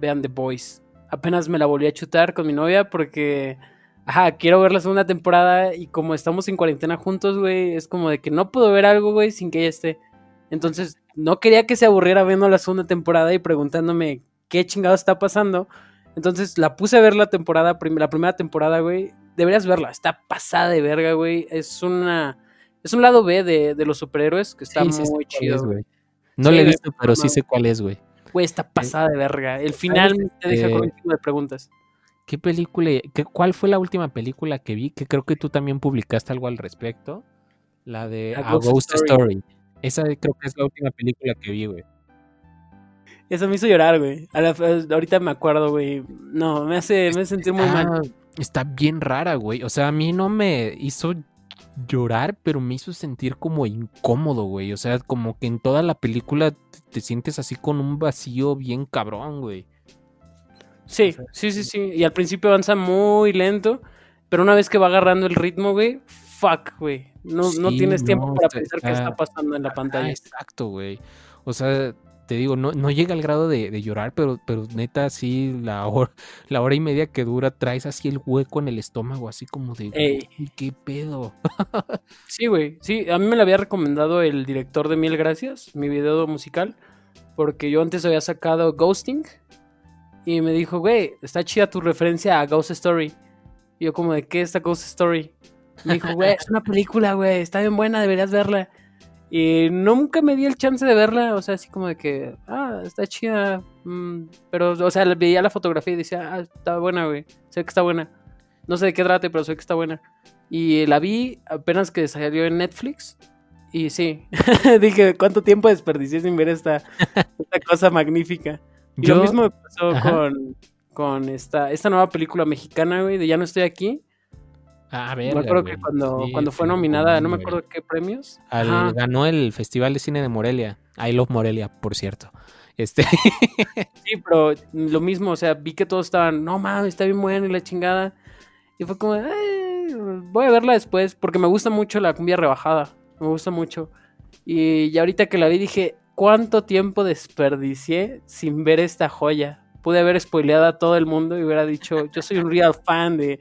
vean The Boys. Apenas me la volví a chutar con mi novia porque, ajá, quiero ver la segunda temporada y como estamos en cuarentena juntos, güey, es como de que no puedo ver algo, güey, sin que ella esté. Entonces, no quería que se aburriera viendo la segunda temporada y preguntándome qué chingado está pasando. Entonces la puse a ver la temporada, prim- la primera temporada, güey. Deberías verla, está pasada de verga, güey. Es una... Es un lado B de, de los superhéroes que está Sí, muy chido. güey. No Sí, la he visto, pero sí sé cuál es, güey. Güey, está pasada de verga. El final te deja con un Eh, chingo de preguntas. ¿Qué película? qué- ¿Cuál fue la última película que vi? Que creo que tú también publicaste algo al respecto. La de A A Ghost Ghost, Story. Story. Esa creo que es la última película que vi, güey. Eso me hizo llorar, güey. Ahorita me acuerdo, güey. No, me hace, me sentir muy mal. Está, está bien rara, güey. O sea, a mí no me hizo llorar, pero me hizo sentir como incómodo, güey. O sea, como que en toda la película te, te sientes así con un vacío bien cabrón, güey. Sí, sí, sí, sí. Y al principio avanza muy lento, pero una vez que va agarrando el ritmo, güey, fuck, güey. No, no tienes tiempo no, para está- pensar qué está- pasando en la Ah, pantalla. exacto, güey. O sea, te digo, no, no llega al grado de, de llorar, pero, pero neta, sí, la hora, la hora y media que dura, traes así el hueco en el estómago, así como de, Ey. "Güey, ¿qué pedo? Sí, güey. Sí, a mí me lo había recomendado el director de Mil Gracias, mi video musical, porque yo antes había sacado Ghosting y me dijo, güey, está chida tu referencia a Ghost Story. Y yo como, ¿de qué es esta Ghost Story? Me dijo, güey, es una película, güey, está bien buena, deberías verla. Y nunca me di el chance de verla, o sea, así como de que, ah, está chida. mm, pero, o sea, veía la fotografía y decía, ah, está buena, güey, sé que está buena. No sé de qué trate, pero sé que está buena. Y la vi apenas que salió en Netflix. Y sí, dije, ¿cuánto tiempo desperdicié sin ver esta, esta cosa magnífica? Y Yo- lo mismo me pasó Ajá. con, con esta, esta nueva película mexicana, güey, de Ya no estoy aquí. Ah, a ver. me acuerdo que cuando, cuando fue nominada, no me acuerdo qué premios. Al- ganó el Festival de Cine de Morelia. I love Morelia, por cierto. Este, Sí, pero lo mismo, o sea, vi que todos estaban, no mames, está bien bueno y la chingada. Y fue como, "Eh, voy a verla después, porque me gusta mucho la cumbia rebajada, me gusta mucho. Y, y ahorita que la vi dije, ¿cuánto tiempo desperdicié sin ver esta joya? Pude haber spoileado a todo el mundo y hubiera dicho, yo soy un real fan de,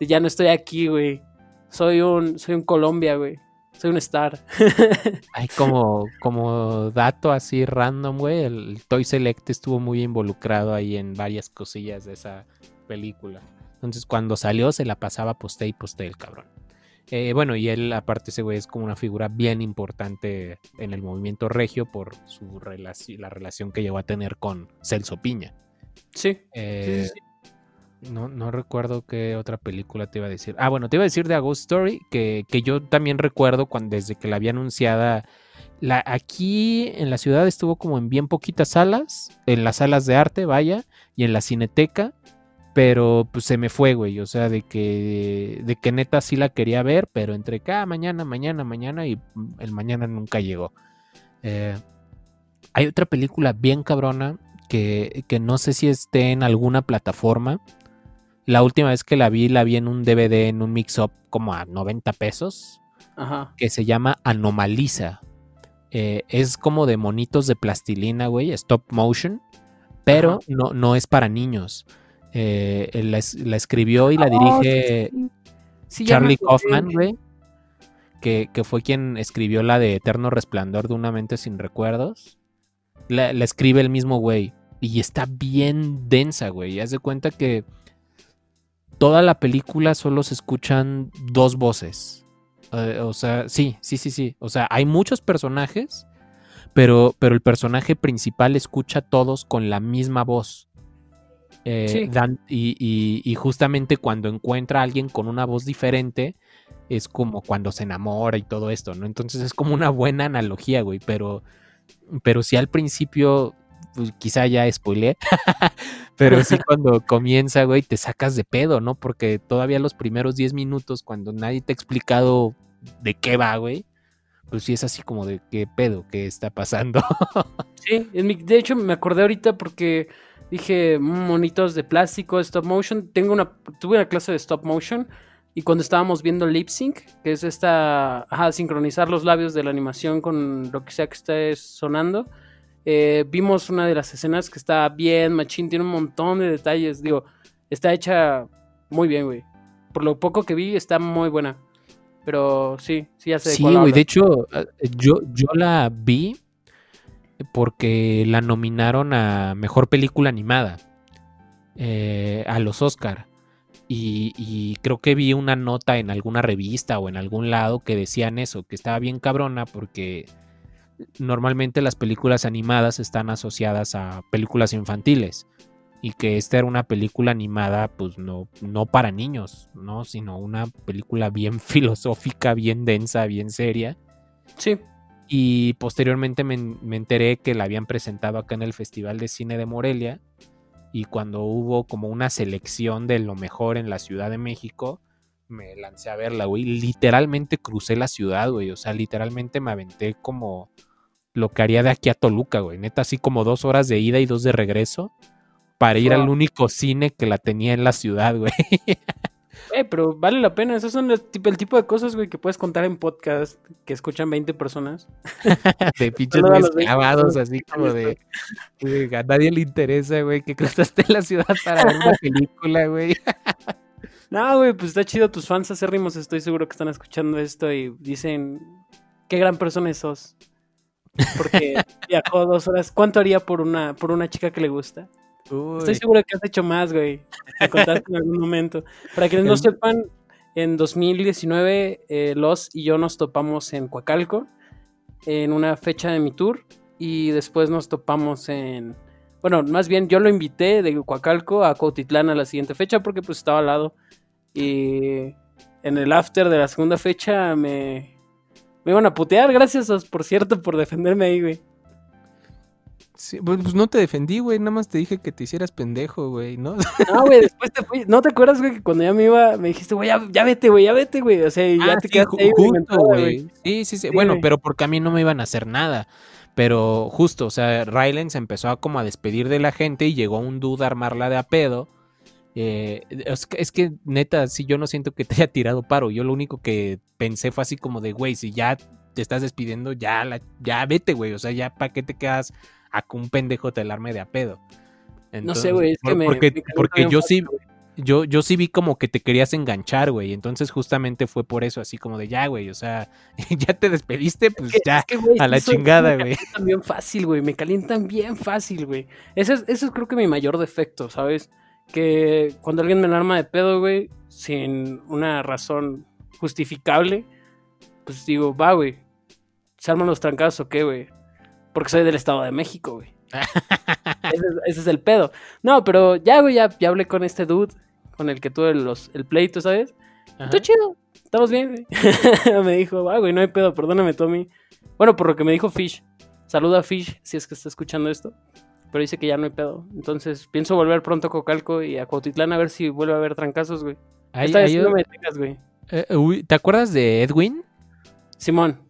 Ya no estoy aquí, güey. Soy un, soy un Colombia, güey. Soy un star. hay como, como dato así random, güey. El Toy Select estuvo muy involucrado ahí en varias cosillas de esa película. Entonces, cuando salió, se la pasaba poste y poste el cabrón. Eh, bueno, y él, aparte, ese güey es como una figura bien importante en el movimiento regio por su la relación que llegó a tener con Celso Piña. Sí. Eh, sí, sí. No, no recuerdo qué otra película te iba a decir. Ah, bueno, te iba a decir de A Ghost Story, que, que yo también recuerdo cuando desde que la había anunciada. La, aquí en la ciudad estuvo como en bien poquitas salas, en las salas de arte, vaya, y en la cineteca, pero pues se me fue, güey. O sea, de que, de que neta sí la quería ver, pero entre cada mañana, mañana, mañana, y mm, el mañana nunca llegó. Eh, hay otra película bien cabrona que, que no sé si esté en alguna plataforma. La última vez que la vi, la vi en un DVD, en un mix-up como a 90 pesos, Ajá. que se llama Anomaliza. Eh, es como de monitos de plastilina, güey, stop motion, pero no, no es para niños. Eh, la, es- la escribió y la Oh, dirige sí, sí. Sí, ya me Charlie. Kaufman, güey, que, que fue quien escribió la de Eterno Resplandor de una mente sin recuerdos. La, la escribe el mismo güey. Y está bien densa, güey. Haz de cuenta que toda la película solo se escuchan dos voces. Eh, o sea, sí, sí, sí, sí. O sea, hay muchos personajes, pero, pero el personaje principal escucha a todos con la misma voz. Eh, Sí. dan- y, y- y justamente cuando encuentra a alguien con una voz diferente, es como cuando se enamora y todo esto, ¿no? Entonces es como una buena analogía, güey, pero, pero sí al principio, pues, quizá ya spoileé, pero sí cuando comienza, güey, te sacas de pedo, ¿no? Porque todavía los primeros 10 minutos, cuando nadie te ha explicado de qué va, güey, pues sí es así como de qué pedo, qué está pasando. Sí, mi- de hecho me acordé ahorita porque dije "Mm, monitos de plástico, stop motion. Tengo una, tuve una clase de stop motion y cuando estábamos viendo lip sync, que es esta, ajá, sincronizar los labios de la animación con lo que sea que esté sonando, eh, vimos una de las escenas que está bien, machín, tiene un montón de detalles. Digo, está hecha muy bien, güey. Por lo poco que vi, está muy buena. Pero sí, sí, ya sé Sí, güey, de hecho, eh, yo, yo la vi porque la nominaron a Mejor Película Animada eh, a los Oscar. Y, y creo que vi una nota en alguna revista o en algún lado que decían eso, que estaba bien cabrona porque normalmente las películas animadas están asociadas a películas infantiles y que esta era una película animada pues no, no para niños, ¿no? sino una película bien filosófica, bien densa, bien seria. Sí, Y posteriormente me, me enteré que la habían presentado acá en el Festival de Cine de Morelia. Y cuando hubo como una selección de lo mejor en la Ciudad de México, me lancé a verla, güey. Literalmente crucé la ciudad, güey. O sea, literalmente me aventé como lo que haría de aquí a Toluca, güey. Neta, así como dos horas de ida y dos de regreso para ir al único cine que la tenía en la ciudad, güey. Eh, pero vale la pena. Esos son el tipo, el tipo de cosas, güey, que puedes contar en podcast que escuchan 20 personas. de pinches personas así como de, a nadie le interesa, güey, que cruzaste la ciudad para ver una película, güey. No, güey, pues está chido. Tus fans acérrimos, estoy seguro que están escuchando esto y dicen: Qué gran persona sos. Porque viajó dos horas. ¿Cuánto haría por una, por una chica que le gusta? Estoy seguro que has hecho más, güey. Me contaste en algún momento. Para quienes no sepan, en 2019 eh, Los y yo nos topamos en Coacalco en una fecha de mi tour y después nos topamos en... Bueno, más bien yo lo invité de Coacalco a Cuautitlán a la siguiente fecha porque pues estaba al lado. Y en el after de la segunda fecha me... Me iban a putear, gracias, por cierto, por defenderme ahí, güey. Sí, pues pues no te defendí, güey. Nada más te dije que te hicieras pendejo, güey, ¿no? No, güey, después te fui. ¿No te acuerdas, güey, que cuando ya me iba, me dijiste, güey, ya, ya vete, güey, ya vete, güey? O sea, y ya Ah, te sí, quedaste ahí, justo, güey. Sí, sí, sí. Bueno, pero porque a mí no me iban a hacer nada. Pero justo, o sea, Rylan se empezó a como a despedir de la gente y llegó un dude a armarla de a pedo. Eh, es, que, es que, neta, sí, yo no siento que te haya tirado paro. Yo lo único que pensé fue así como de, güey, si ya te estás despidiendo, ya, la, ya vete, güey. O sea, ya para qué te quedas a que un pendejo te alarme de a pedo. No sé, güey, es que por- me. Porque, me porque yo sí, yo, yo sí vi como que te querías enganchar, güey. Entonces, justamente fue por eso, así como de ya, güey. O sea, ya te despediste, pues que- ya. es que, a la chingada, me güey. calientan bien fácil, güey. Me calientan bien fácil, güey. Ese es, ese es creo que mi mayor defecto, ¿sabes? Que cuando alguien me alarma de pedo, güey, sin una razón justificable, pues digo, va, güey. ¿Se arman los trancados o qué, güey? Porque soy del Estado de México, güey. ese, es, ese es el pedo. No, pero ya, güey, ya, ya hablé con este dude con el que tuve los, el pleito, ¿sabes? Está chido, estamos bien, güey. me dijo, ah, güey, no hay pedo, perdóname, Tommy. Bueno, por lo que me dijo Fish. Saluda a Fish si es que está escuchando esto. Pero dice que ya no hay pedo. Entonces, pienso volver pronto a Cocalco y a Cuautitlán a ver si vuelve a haber trancazos, güey. Hay- Esta vez sí no me detengas, güey. eh, ¿Te acuerdas de Edwin? Simón.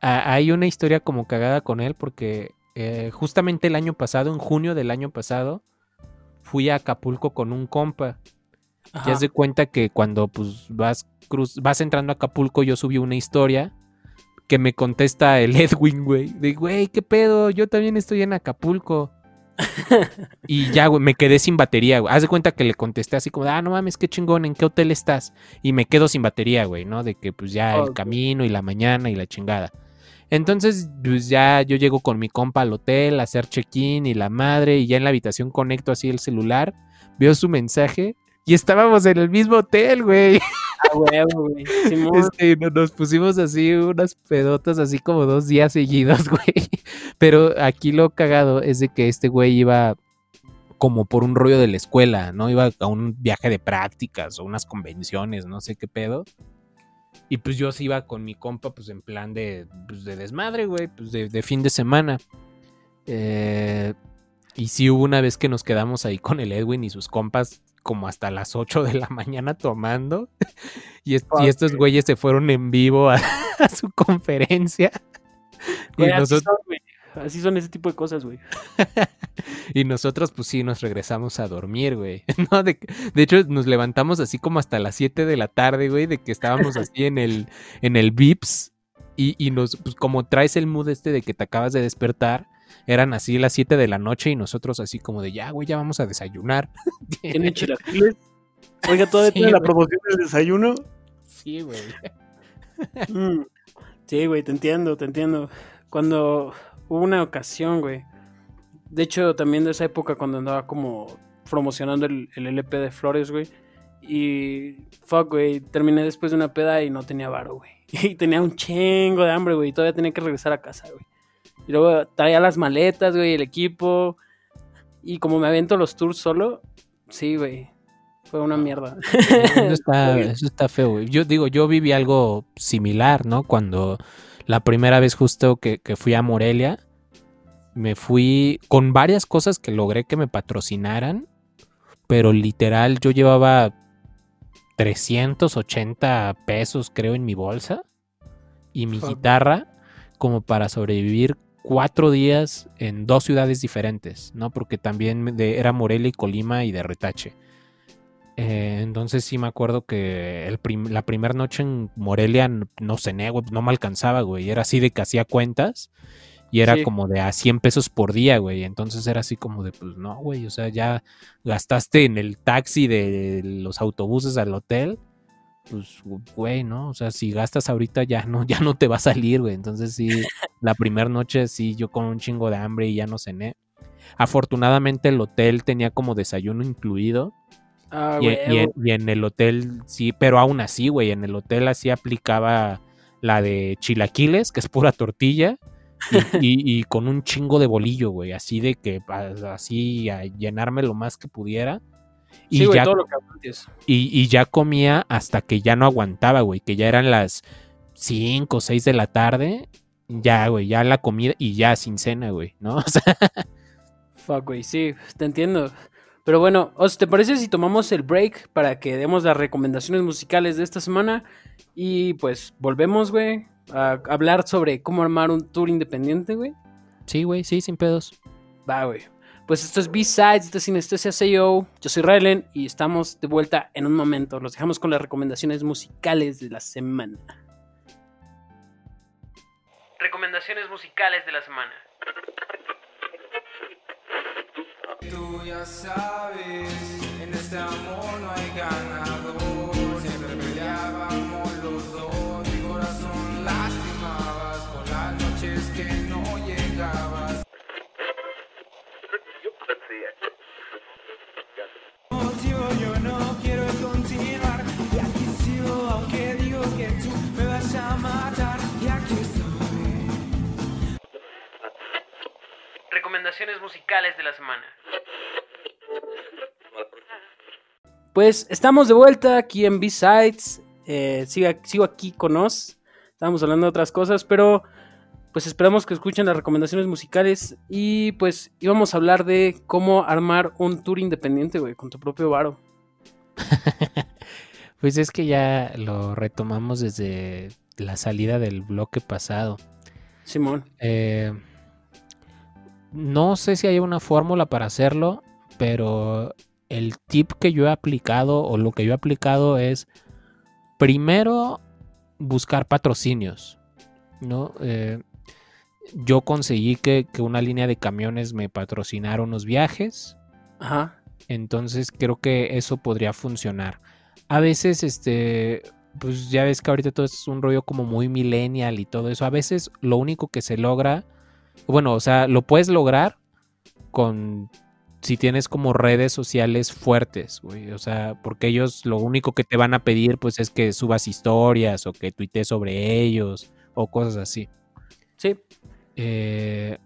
Hay una historia como cagada con él porque eh, justamente el año pasado, en junio del año pasado, fui a Acapulco con un compa. Ajá. Ya haz de cuenta que cuando pues vas cruz, vas entrando a Acapulco, yo subí una historia que me contesta el Edwin, güey. De, güey, ¿qué pedo? Yo también estoy en Acapulco. y ya, güey, me quedé sin batería, güey. Haz de cuenta que le contesté así como, ah, no mames, qué chingón, ¿en qué hotel estás? Y me quedo sin batería, güey, ¿no? De que pues ya el camino y la mañana y la chingada. Entonces, pues ya yo llego con mi compa al hotel a hacer check-in y la madre, y ya en la habitación conecto así el celular, veo su mensaje y estábamos en el mismo hotel, güey. Ah, huevo, güey. Simón. Este, no- nos pusimos así unas pedotas así como dos días seguidos, güey. Pero aquí lo cagado es de que este güey iba como por un rollo de la escuela, ¿no? Iba a un viaje de prácticas o unas convenciones, no sé qué pedo. Y pues yo sí iba con mi compa, pues en plan de, pues, de desmadre, güey, pues de, de fin de semana. Eh, y sí hubo una vez que nos quedamos ahí con el Edwin y sus compas como hasta las 8 de la mañana tomando. Y, est- y Fuck, estos güey. güeyes se fueron en vivo a, a su conferencia. Y, Güey, nosotros, son, güey. Así son ese tipo de cosas, güey. y nosotros, pues sí, nos regresamos a dormir, güey. No, de, de hecho, nos levantamos así como hasta las 7 de la tarde, güey, de que estábamos así en el, en el Vips. Y, y nos, pues como traes el mood este de que te acabas de despertar, eran así las 7 de la noche y nosotros así como de, ya, güey, ya vamos a desayunar. ¿Tienen chilaquiles? Oiga, ¿todavía Sí, tiene la promoción del desayuno? Sí, güey. Mm. Sí, güey, te entiendo, te entiendo. Cuando hubo una ocasión, güey. De hecho, también de esa época cuando andaba como promocionando el, el LP de Flores, güey. Y fuck, güey, terminé después de una peda y no tenía varo, güey. Y tenía un chingo de hambre, güey. Y todavía tenía que regresar a casa, güey. Y luego traía las maletas, güey, el equipo. Y como me avento los tours solo, sí, güey. Fue una mierda. Eso está, eso está feo, güey. Yo digo, yo viví algo similar, ¿no? Cuando la primera vez justo que, que fui a Morelia, me fui con varias cosas que logré que me patrocinaran, pero literal yo llevaba 380 pesos, creo, en mi bolsa y mi guitarra como para sobrevivir cuatro días en dos ciudades diferentes, ¿no? Porque también de- era Morelia y Colima y de Retache. Eh, entonces sí me acuerdo que el prim- la primera noche en Morelia no cené, güey, no me alcanzaba, güey. Era así de que hacía cuentas y era Sí. como de a 100 pesos por día, güey. Entonces era así como de, pues no, güey, o sea, ya gastaste en el taxi de los autobuses al hotel. Pues, güey, ¿no? O sea, si gastas ahorita ya no, ya no te va a salir, güey. Entonces sí, la primera noche sí, yo con un chingo de hambre y ya no cené. Afortunadamente el hotel tenía como desayuno incluido. Ah, Y, güey. y en, y en el hotel, sí, pero aún así, güey, en el hotel así aplicaba la de chilaquiles, que es pura tortilla, y, con un chingo de bolillo, güey, así de que, así, a llenarme lo más que pudiera. Y, Sí, güey, ya, todo lo que aguantes. y, y ya comía hasta que ya no aguantaba, güey, que ya eran las 5 o 6 de la tarde. ya, güey, ya la comida y ya sin cena, güey, ¿no? O sea, Fuck, güey, sí, te entiendo. Pero bueno, Os, ¿te parece si tomamos el break para que demos las recomendaciones musicales de esta semana? Y pues volvemos, güey, a hablar sobre cómo armar un tour independiente, güey. sí, güey, sí, sin pedos. Va, güey. Pues esto es B-Sides de Sinestesia SEO. Yo soy Rylen y estamos de vuelta en un momento. Los dejamos con las recomendaciones musicales de la semana. Recomendaciones musicales de la semana. Tú ya sabes, en este amor no hay ganador. Siempre peleábamos los dos, mi corazón lastimabas por las noches que no llegabas. Motivo yo no quiero continuar y aquí sigo aunque digo que tú me vas a matar y aquí estoy. Recomendaciones musicales de la semana. Pues estamos de vuelta aquí en B-Sides. Eh, sigo, sigo aquí con Oz. Estábamos hablando de otras cosas, pero pues esperamos que escuchen las recomendaciones musicales. Y pues íbamos a hablar de cómo armar un tour independiente, güey, con tu propio varo. Pues es que ya lo retomamos desde la salida del bloque pasado. Simón. Eh, no sé si hay una fórmula para hacerlo, pero el tip que yo he aplicado o lo que yo he aplicado es primero buscar patrocinios, ¿no? Eh, yo conseguí que, que una línea de camiones me patrocinara unos viajes, Ajá. entonces creo que eso podría funcionar. A veces, este, pues ya ves que ahorita todo es un rollo como muy millennial y todo eso. A veces lo único que se logra, bueno, o sea, lo puedes lograr con si tienes como redes sociales fuertes, güey. O sea, porque ellos lo único que te van a pedir, pues es que subas historias o que tuitees sobre ellos o cosas así. Sí. Eh,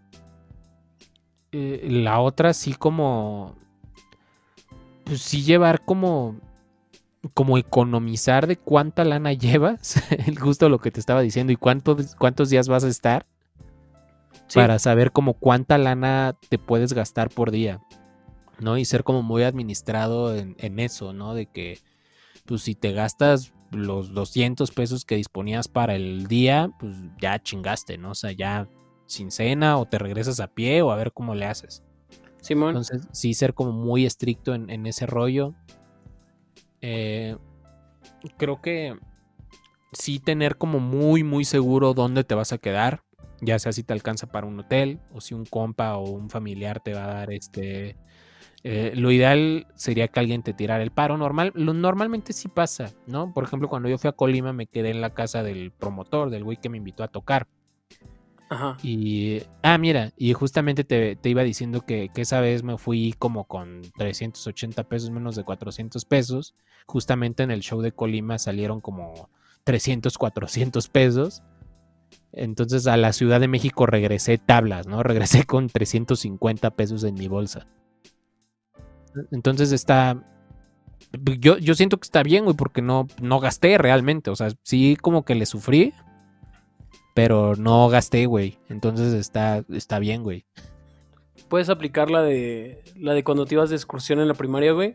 eh, la otra sí como pues sí llevar como como economizar de cuánta lana llevas el justo lo que te estaba diciendo y cuántos cuántos días vas a estar Sí. para saber como cuánta lana te puedes gastar por día no y ser como muy administrado en, en eso no de que pues si te gastas los 200 pesos que disponías para el día pues ya chingaste no o sea ya sin cena o te regresas a pie o a ver cómo le haces. Simón. Entonces, sí ser como muy estricto en, en ese rollo. Eh, creo que sí tener como muy, muy seguro dónde te vas a quedar. Ya sea si te alcanza para un hotel o si un compa o un familiar te va a dar este... eh, lo ideal sería que alguien te tirara el paro. Normal, lo, normalmente sí pasa, ¿no? Por ejemplo, cuando yo fui a Colima me quedé en la casa del promotor, del güey que me invitó a tocar. Ajá. Y, ah, mira, y justamente te, te iba diciendo que, que esa vez me fui como con 380 pesos, menos de 400 pesos. Justamente en el show de Colima salieron como 300, 400 pesos. Entonces a la Ciudad de México regresé tablas, ¿no? Regresé con 350 pesos en mi bolsa. Entonces está... Yo, yo siento que está bien, güey, porque no, no gasté realmente. O sea, sí como que le sufrí, pero no gasté, güey. Entonces está, está bien, güey. Puedes aplicar la de la de cuando te ibas de excursión en la primaria, güey.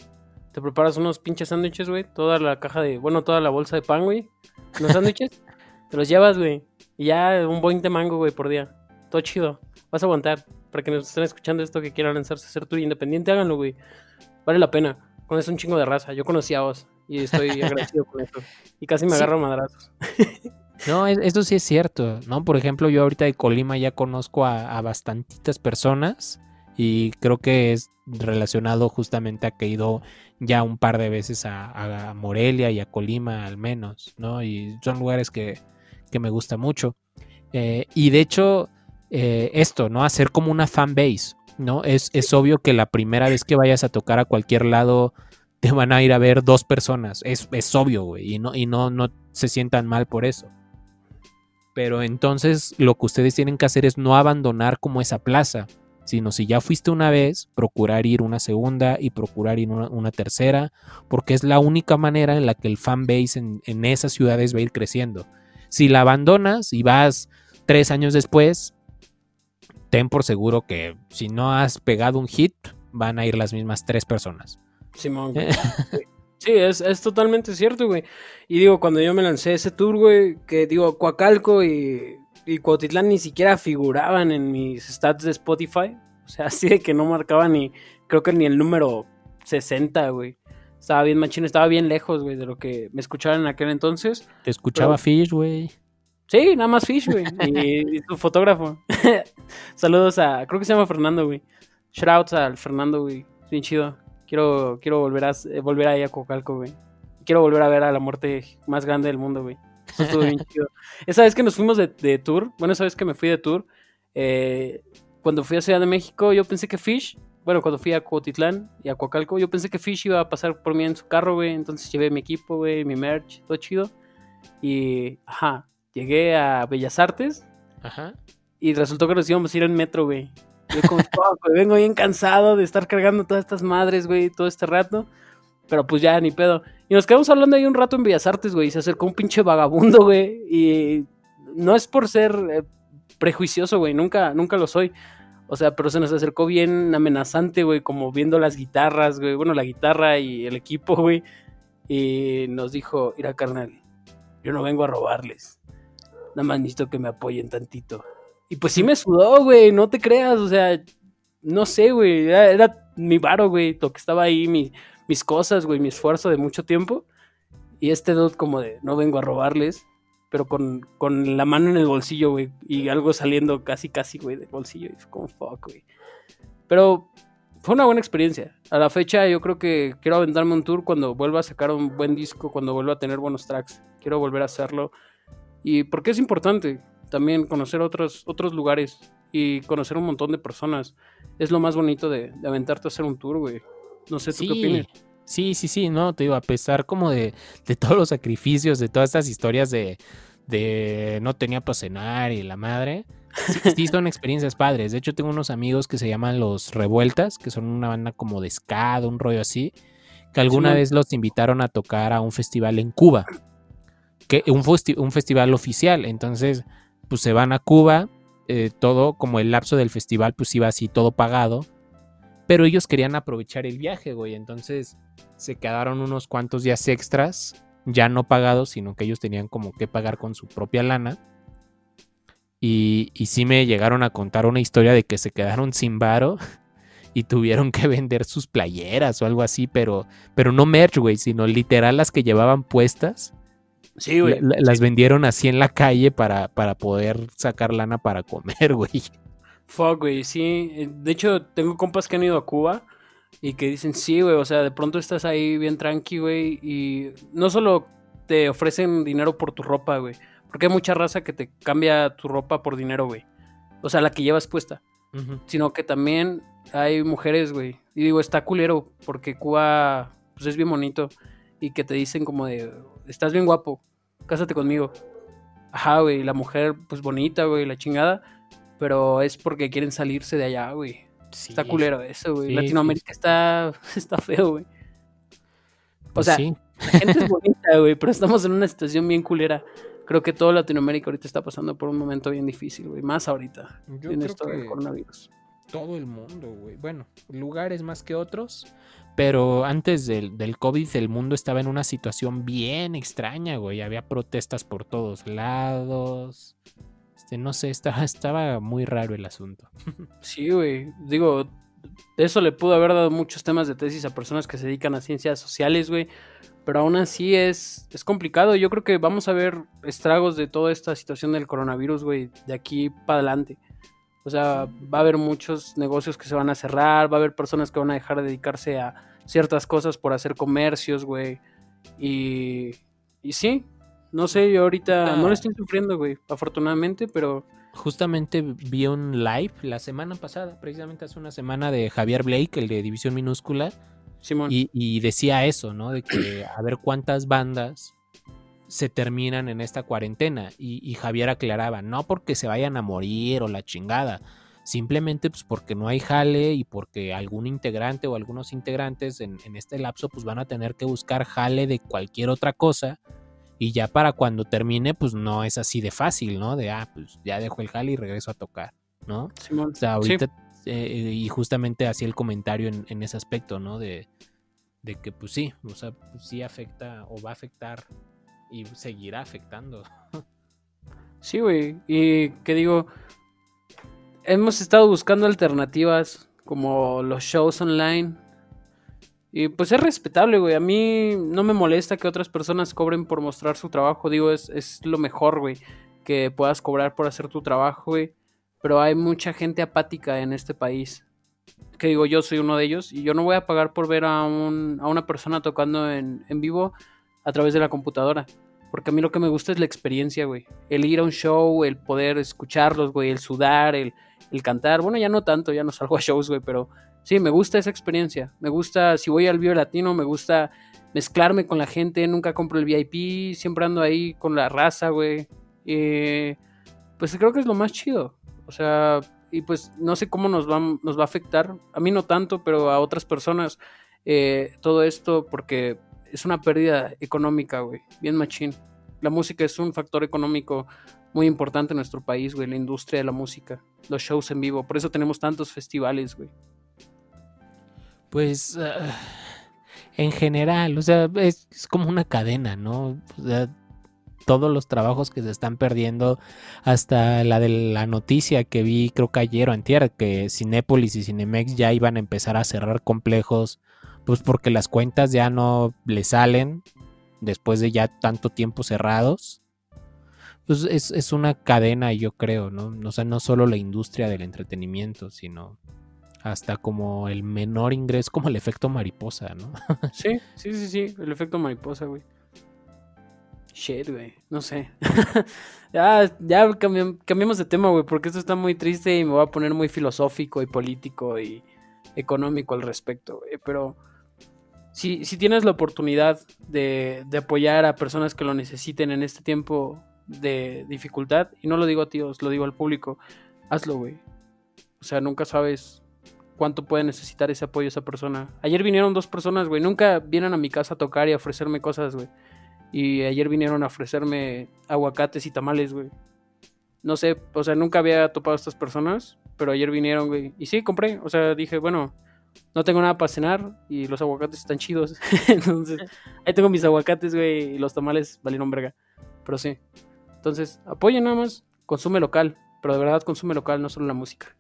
Te preparas unos pinches sándwiches, güey. Toda la caja de, bueno, toda la bolsa de pan, güey. Los sándwiches. te los llevas, güey. Y ya un buen de mango, güey, por día. Todo chido. Vas a aguantar. Para que nos estén escuchando esto que quieran lanzarse a hacer tour independiente, háganlo, güey. Vale la pena. Conoces un chingo de raza. Yo conocí a vos. Y estoy agradecido con esto. Y casi me Sí. agarro a madrazos. No, es- eso sí es cierto, ¿no? Por ejemplo, yo ahorita de Colima ya conozco a, a bastantitas personas y creo que es relacionado justamente a que he ido ya un par de veces a, a Morelia y a Colima al menos, ¿no? Y son lugares que, que me gusta mucho. Eh, y de hecho, eh, esto, ¿no? Hacer como una fan base, ¿no? Es, es obvio que la primera vez que vayas a tocar a cualquier lado te van a ir a ver dos personas. Es, es obvio, güey. Y, no, y no, no se sientan mal por eso. Pero entonces lo que ustedes tienen que hacer es no abandonar como esa plaza, sino si ya fuiste una vez, procurar ir una segunda y procurar ir una, una tercera, porque es la única manera en la que el fan base en, en esas ciudades va a ir creciendo. Si la abandonas y vas tres años después, ten por seguro que si no has pegado un hit, van a ir las mismas tres personas. Simón, güey. Sí, es, es totalmente cierto, güey. Y digo, cuando yo me lancé ese tour, güey, que digo, Coacalco y, y Cuautitlán ni siquiera figuraban en mis stats de Spotify. O sea, así de que no marcaban ni, creo que ni el número 60, güey. Estaba bien machín, estaba bien lejos, güey, de lo que me escuchaban en aquel entonces. Te escuchaba Pero- Fish, güey. Sí, nada más Fish, güey. Y, y su fotógrafo. Saludos a, creo que se llama Fernando, güey. Shoutouts al Fernando, güey. Bien chido. Quiero, quiero volver a eh, volver ahí a Cocalco, güey. Quiero volver a ver a la muerte más grande del mundo, güey. Eso estuvo bien chido. Esa vez que nos fuimos de, de tour, bueno, esa vez que me fui de tour, eh, cuando fui a Ciudad de México, yo pensé que Fish, bueno, cuando fui a Cuautitlán y a Coacalco, yo pensé que Fish iba a pasar por mí en su carro, güey. Entonces llevé mi equipo, güey, mi merch, todo chido. Y, ajá, llegué a Bellas Artes Ajá. y resultó que nos íbamos a ir en metro, güey. Yo como, "Fuck, güey, vengo bien cansado de estar cargando todas estas madres, güey, todo este rato. Pero pues ya, ni pedo. Y nos quedamos hablando ahí un rato en Bellas Artes, güey. Y se acercó un pinche vagabundo, güey. Y no es por ser eh, prejuicioso, güey. Nunca, nunca lo soy. O sea, pero se nos acercó bien amenazante, güey. Como viendo las guitarras, güey. Bueno, la guitarra y el equipo, güey. Y nos dijo, mira, carnal, yo no vengo a robarles. Nada más necesito que me apoyen tantito. Y pues sí me sudó, güey, no te creas, o sea, no sé, güey, era, mi varo, güey, lo que estaba ahí, mi- mis cosas, güey, mi esfuerzo de mucho tiempo. Y este dude como de, no vengo a robarles, pero con, con la mano en el bolsillo, güey, y algo saliendo casi, casi, güey, del bolsillo. Y fue como, fuck, güey. Pero fue una buena experiencia. A la fecha yo creo que quiero aventarme un tour cuando vuelva a sacar un buen disco, cuando vuelva a tener buenos tracks. Quiero volver a hacerlo. Y porque es importante también conocer otros, otros lugares y conocer un montón de personas. Es lo más bonito de, de aventarte a hacer un tour, güey. No sé, ¿tú qué opinas? Sí, sí, sí, no, te digo, a pesar como de, de todos los sacrificios, de todas estas historias de, de no tenía para cenar y la madre, sí, sí son experiencias padres. De hecho, tengo unos amigos que se llaman Los Revueltas, que son una banda como de ska, de un rollo así, que alguna vez los invitaron a tocar a un festival en Cuba, que un, un festival oficial. Entonces, pues se van a Cuba, eh, todo como el lapso del festival, pues iba así todo pagado. Pero ellos querían aprovechar el viaje, güey. Entonces se quedaron unos cuantos días extras, ya no pagados, sino que ellos tenían como que pagar con su propia lana. Y, y sí me llegaron a contar una historia de que se quedaron sin varo y tuvieron que vender sus playeras o algo así, pero, pero no merch, güey, sino literal las que llevaban puestas. Sí, güey. la- la- las vendieron así en la calle para, para poder sacar lana para comer, güey. Fuck, güey, sí. Eh, De hecho, tengo compas que han ido a Cuba y que dicen, sí, güey, o sea, de pronto estás ahí bien tranqui, güey, y no solo te ofrecen dinero por tu ropa, güey, porque hay mucha raza que te cambia tu ropa por dinero, güey. O sea, la que llevas puesta. Sino que también hay mujeres, güey. Y digo, está culero, porque Cuba, pues es bien bonito. Y que te dicen como de, estás bien guapo, cásate conmigo. Ajá, güey, la mujer, pues bonita, güey, la chingada. Pero es porque quieren salirse de allá, güey. Está culero eso, güey. Sí, Latinoamérica está, está feo, güey. O Pues sea, la gente es bonita, güey, pero estamos en una situación bien culera. Creo que toda Latinoamérica ahorita está pasando por un momento bien difícil, güey. Más ahorita, Yo en esto del coronavirus. todo el mundo, güey. Bueno, lugares más que otros. Pero antes del, del COVID el mundo estaba en una situación bien extraña, güey. Había protestas por todos lados. Este, no sé, estaba, estaba muy raro el asunto. Sí, güey. Digo, eso le pudo haber dado muchos temas de tesis a personas que se dedican a ciencias sociales, güey. Pero aún así es, es complicado. Yo creo que vamos a ver estragos de toda esta situación del coronavirus, güey, de aquí para adelante. O sea, va a haber muchos negocios que se van a cerrar, va a haber personas que van a dejar de dedicarse a ciertas cosas por hacer comercios, güey. Y, y sí, no sé, yo ahorita no le estoy sufriendo, güey, afortunadamente, pero Justamente vi un live la semana pasada, precisamente hace una semana, de Javier Blake, el de División Minúscula. Simón. Y, y decía eso, ¿no? De que a ver cuántas bandas se terminan en esta cuarentena. Y, y Javier aclaraba, no porque se vayan a morir o la chingada, simplemente pues porque no hay jale y porque algún integrante o algunos integrantes en, en este lapso pues van a tener que buscar jale de cualquier otra cosa Y ya para cuando termine, pues no es así de fácil, ¿no? De, ah, pues ya dejo el jale y regreso a tocar, ¿no? Simón. O sea, ahorita, eh, y justamente hacía el comentario en, en ese aspecto, ¿no? De, de que, pues sí, o sea, pues sí afecta o va a afectar y seguirá afectando. Sí, güey. Y que digo, hemos estado buscando alternativas como los shows online. Y pues es respetable, güey. A mí no me molesta que otras personas cobren por mostrar su trabajo. Digo, es, es lo mejor, güey. Que puedas cobrar por hacer tu trabajo, güey. Pero hay mucha gente apática en este país. Que digo, yo soy uno de ellos. Y yo no voy a pagar por ver a, un, a una persona tocando en, en vivo a través de la computadora. Porque a mí lo que me gusta es la experiencia, güey. El ir a un show, el poder escucharlos, güey, el sudar, el, el cantar. Bueno, ya no tanto, ya no salgo a shows, güey, pero sí, me gusta esa experiencia. Me gusta, si voy al Vivo Latino, me gusta mezclarme con la gente. Nunca compro el VIP, siempre ando ahí con la raza, güey. Eh, pues creo que es lo más chido. O sea, y pues no sé cómo nos va, nos va a afectar. A mí no tanto, pero a otras personas eh, todo esto porque es una pérdida económica, güey. Bien machín. La música es un factor económico muy importante en nuestro país, güey. La industria de la música, los shows en vivo. Por eso tenemos tantos festivales, güey. Pues ah, en general, o sea, es, es como una cadena, ¿no? O sea, todos los trabajos que se están perdiendo, hasta la de la noticia que vi, creo que ayer o antier, que Cinépolis y Cinemex ya iban a empezar a cerrar complejos, pues porque las cuentas ya no le salen después de ya tanto tiempo cerrados. Pues es, es una cadena, yo creo, ¿no? O sea, no solo la industria del entretenimiento, sino hasta como el menor ingreso, como el efecto mariposa, ¿no? Sí, sí, sí, sí. El efecto mariposa, güey. Shit, güey. No sé. ya, ya cambiam- cambiemos de tema, güey, porque esto está muy triste y me voy a poner muy filosófico y político y económico al respecto, güey. Pero si, si tienes la oportunidad de, de apoyar a personas que lo necesiten en este tiempo de dificultad, y no lo digo a ti, lo digo al público, hazlo, güey. O sea, nunca sabes cuánto puede necesitar ese apoyo esa persona. Ayer vinieron dos personas, güey. Nunca vienen a mi casa a tocar y a ofrecerme cosas, güey. Y ayer vinieron a ofrecerme aguacates y tamales, güey. No sé, o sea, nunca había topado a estas personas, pero ayer vinieron, güey. Y sí, compré. O sea, dije, bueno, no tengo nada para cenar y los aguacates están chidos. Entonces, ahí tengo mis aguacates, güey, y los tamales valieron verga. Pero sí. Entonces, apoyen nada más, consume local. Pero de verdad consume local, no solo la música.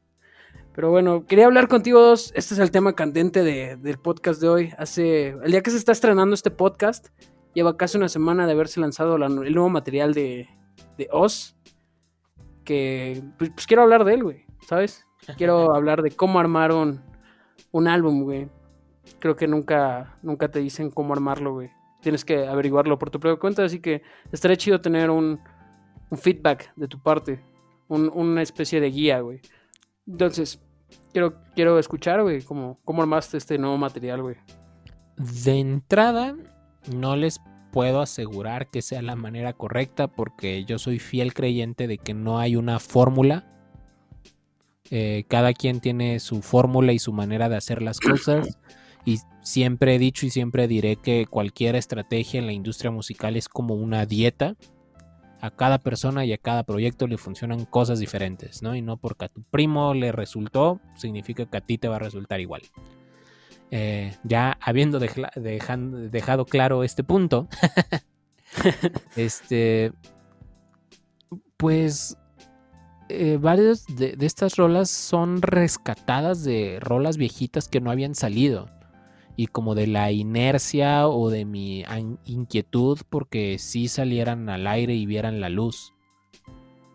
Pero bueno, quería hablar contigo dos. Este es el tema candente de- del podcast de hoy. Hace. El día que se está estrenando este podcast, lleva casi una semana de haberse lanzado la- el nuevo material de, de Oz. Que. Pues, pues quiero hablar de él, güey. ¿Sabes? Quiero hablar de cómo armaron un álbum, güey. Creo que nunca, nunca te dicen cómo armarlo, güey. Tienes que averiguarlo por tu propia cuenta, así que estaría chido tener un, feedback de tu parte. un- una especie de guía, güey. Entonces, quiero, quiero escuchar, güey, cómo, cómo armaste este nuevo material, güey. De entrada, no les puedo asegurar que sea la manera correcta porque yo soy fiel creyente de que no hay una fórmula. Eh, cada quien tiene su fórmula y su manera de hacer las cosas. Y siempre he dicho y siempre diré que cualquier estrategia en la industria musical es como una dieta. A cada persona y a cada proyecto le funcionan cosas diferentes, ¿no? Y no porque a tu primo le resultó, significa que a ti te va a resultar igual. Eh, ya habiendo dejan- dejado claro este punto, este, pues eh, varias de, estas rolas son rescatadas de rolas viejitas que no habían salido y como de la inercia o de mi inquietud porque sí salieran al aire y vieran la luz.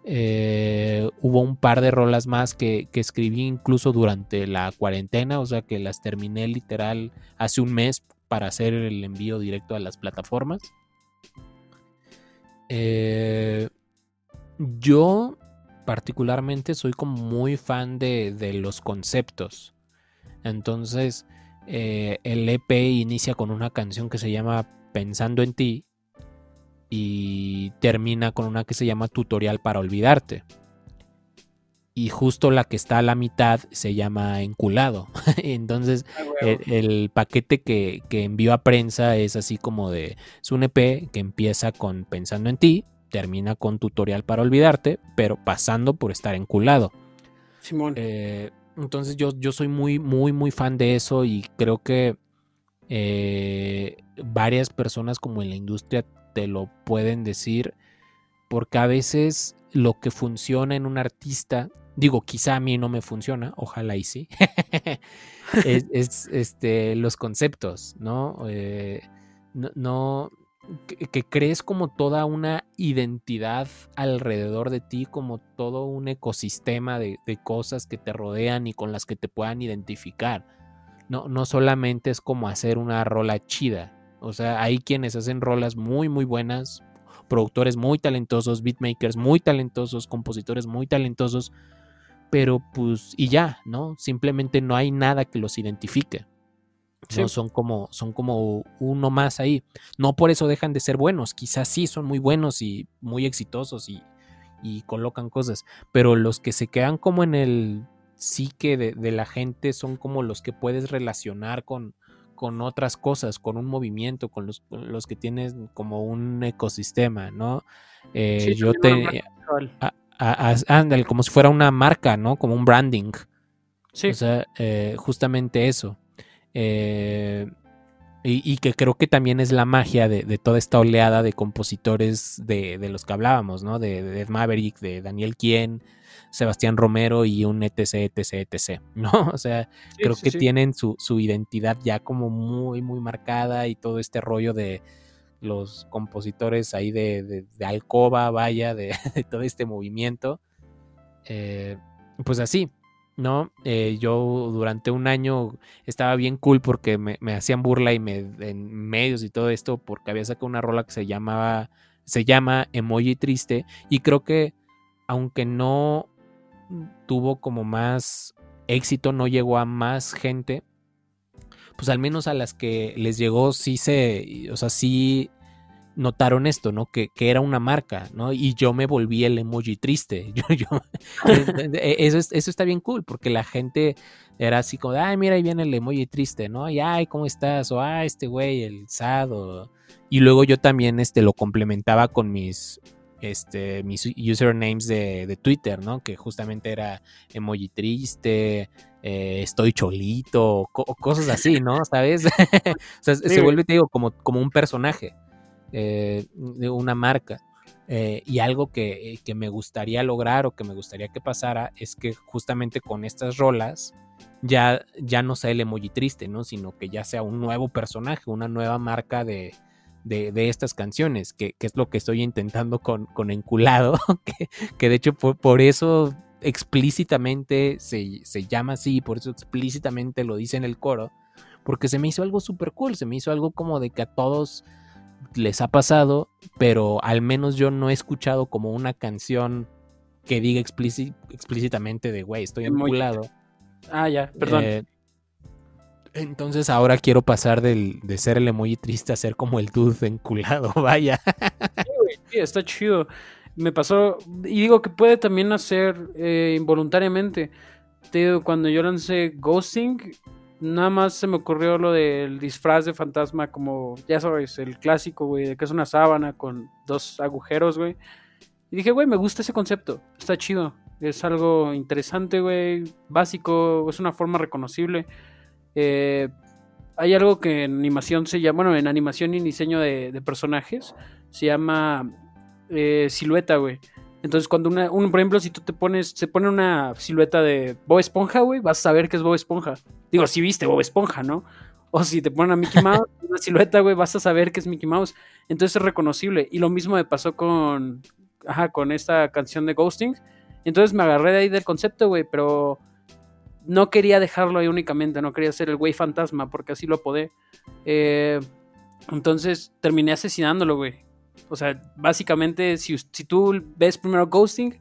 Eh, hubo un par de rolas más que, que escribí incluso durante la cuarentena, o sea que las terminé literal hace un mes para hacer el envío directo a las plataformas. Eh, yo particularmente soy como muy fan de, de los conceptos. Entonces, eh, el EP inicia con una canción que se llama Pensando en ti y termina con una que se llama Tutorial para olvidarte. y justo la que está a la mitad se llama Enculado. Entonces, Ah, el, el paquete que, que envió a prensa es así como de, es un EP que empieza con Pensando en ti, termina con Tutorial para olvidarte, pero pasando por estar enculado. Simón. Eh, entonces yo, yo soy muy, muy, muy fan de eso y creo que eh, varias personas como en la industria te lo pueden decir porque a veces lo que funciona en un artista, digo, quizá a mí no me funciona, ojalá y sí, es, es, este, los conceptos, ¿no? Eh, no, no que, crees como toda una identidad alrededor de ti, como todo un ecosistema de, de, cosas que te rodean y con las que te puedan identificar. No, no solamente es como hacer una rola chida. O sea, hay quienes hacen rolas muy, muy buenas, productores muy talentosos, beatmakers muy talentosos, compositores muy talentosos, pero pues, y ya, ¿no? Simplemente no hay nada que los identifique. ¿No? Son, como, son como uno más ahí. No por eso dejan de ser buenos. Quizás sí son muy buenos y muy exitosos y, y colocan cosas. Pero los que se quedan como en el psique de, de, la gente son como los que puedes relacionar con, con otras cosas, con un movimiento, con los, con los que tienes como un ecosistema, ¿no? Eh, sí, yo te... Ándale, como si fuera una marca, ¿no? Como un branding. Sí. O sea, eh, justamente eso. Eh, y, y, que creo que también es la magia de, de toda esta oleada de compositores de, de, los que hablábamos, ¿no? De, de Ed Maverick, de Daniel Quien, Sebastián Romero y un etc, etc, etc, ¿no? O sea, sí, creo sí, que sí. tienen su, su, identidad ya como muy, muy marcada y todo este rollo de los compositores ahí de, Alcoba, vaya, de, todo este movimiento. Eh, pues así, ¿no? Eh, yo durante un año estaba bien cool porque me, me, hacían burla y me en medios y todo esto porque había sacado una rola que se llamaba se llama Emoji Triste y creo que aunque no tuvo como más éxito, no llegó a más gente, pues al menos a las que les llegó sí se, o sea, sí notaron esto, ¿no? Que, que, era una marca, ¿no? Y yo me volví el emoji triste. Yo, yo, eso, es, eso está bien cool, porque la gente era así como, ay, mira, ahí viene el emoji triste, ¿no? Y, ay, ¿cómo estás? O, ay, este güey, el sad. O... Y luego yo también este, lo complementaba con mis, este, mis usernames de, de Twitter, ¿no? Que justamente era emoji triste, eh, estoy cholito, co cosas así, ¿no? ¿Sabes? o sea, sí, se vuelve, te digo, como, como un personaje eh, de una marca. Eh, y algo que, que, me gustaría lograr o que me gustaría que pasara es que justamente con estas rolas ya, ya no sea el emoji triste, ¿no? Sino que ya sea un nuevo personaje, una nueva marca de, de, estas canciones, que, que, es lo que estoy intentando con, con Enculado, que, que de hecho por, por eso explícitamente se, se, llama así, por eso explícitamente lo dice en el coro, porque se me hizo algo súper cool, se me hizo algo como de que a todos les ha pasado, pero al menos yo no he escuchado como una canción que diga explícitamente de, güey, estoy enculado. Ah, ya, perdón. Eh, entonces ahora quiero pasar del, de ser el emoji triste a ser como el dude enculado, vaya. Sí, sí, está chido. Me pasó, y digo que puede también hacer eh, involuntariamente. Te digo, cuando yo lancé Ghosting, nada más se me ocurrió lo del disfraz de fantasma, como, ya sabes, el clásico, güey, de que es una sábana con dos agujeros, güey. Y dije, güey, me gusta ese concepto, está chido. Es algo interesante, güey, básico, es una forma reconocible. Eh, hay algo que en animación se llama, bueno, en animación y diseño de, personajes, se llama eh, silueta, güey. Entonces, cuando una, un, por ejemplo, si tú te pones, se pone una silueta de Bob Esponja, güey, vas a saber que es Bob Esponja. Digo, si viste Bob Esponja, ¿no? O si te ponen a Mickey Mouse, una silueta, güey, vas a saber que es Mickey Mouse. Entonces es reconocible. Y lo mismo me pasó con, ajá, con esta canción de Ghosting. Entonces me agarré de ahí del concepto, güey, pero no quería dejarlo ahí únicamente, no quería ser el güey fantasma, porque así lo podé. Eh, entonces terminé asesinándolo, güey. O sea, básicamente, si, si tú ves primero Ghosting,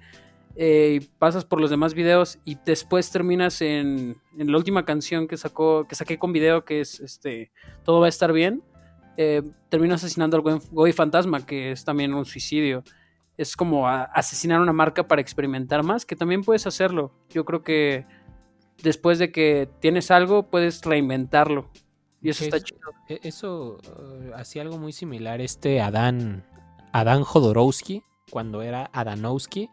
eh, pasas por los demás videos y después terminas en, en, la última canción que sacó, que saqué con video, que es este Todo va a estar bien, eh, termino asesinando al güey fantasma, que es también un suicidio. es como asesinar una marca para experimentar más, que también puedes hacerlo. Yo creo que después de que tienes algo, puedes reinventarlo. Y eso Sí, está eso- chido. E- Eso eh, hacía algo muy similar este Adán, Adán Jodorowsky, cuando era Adanowski,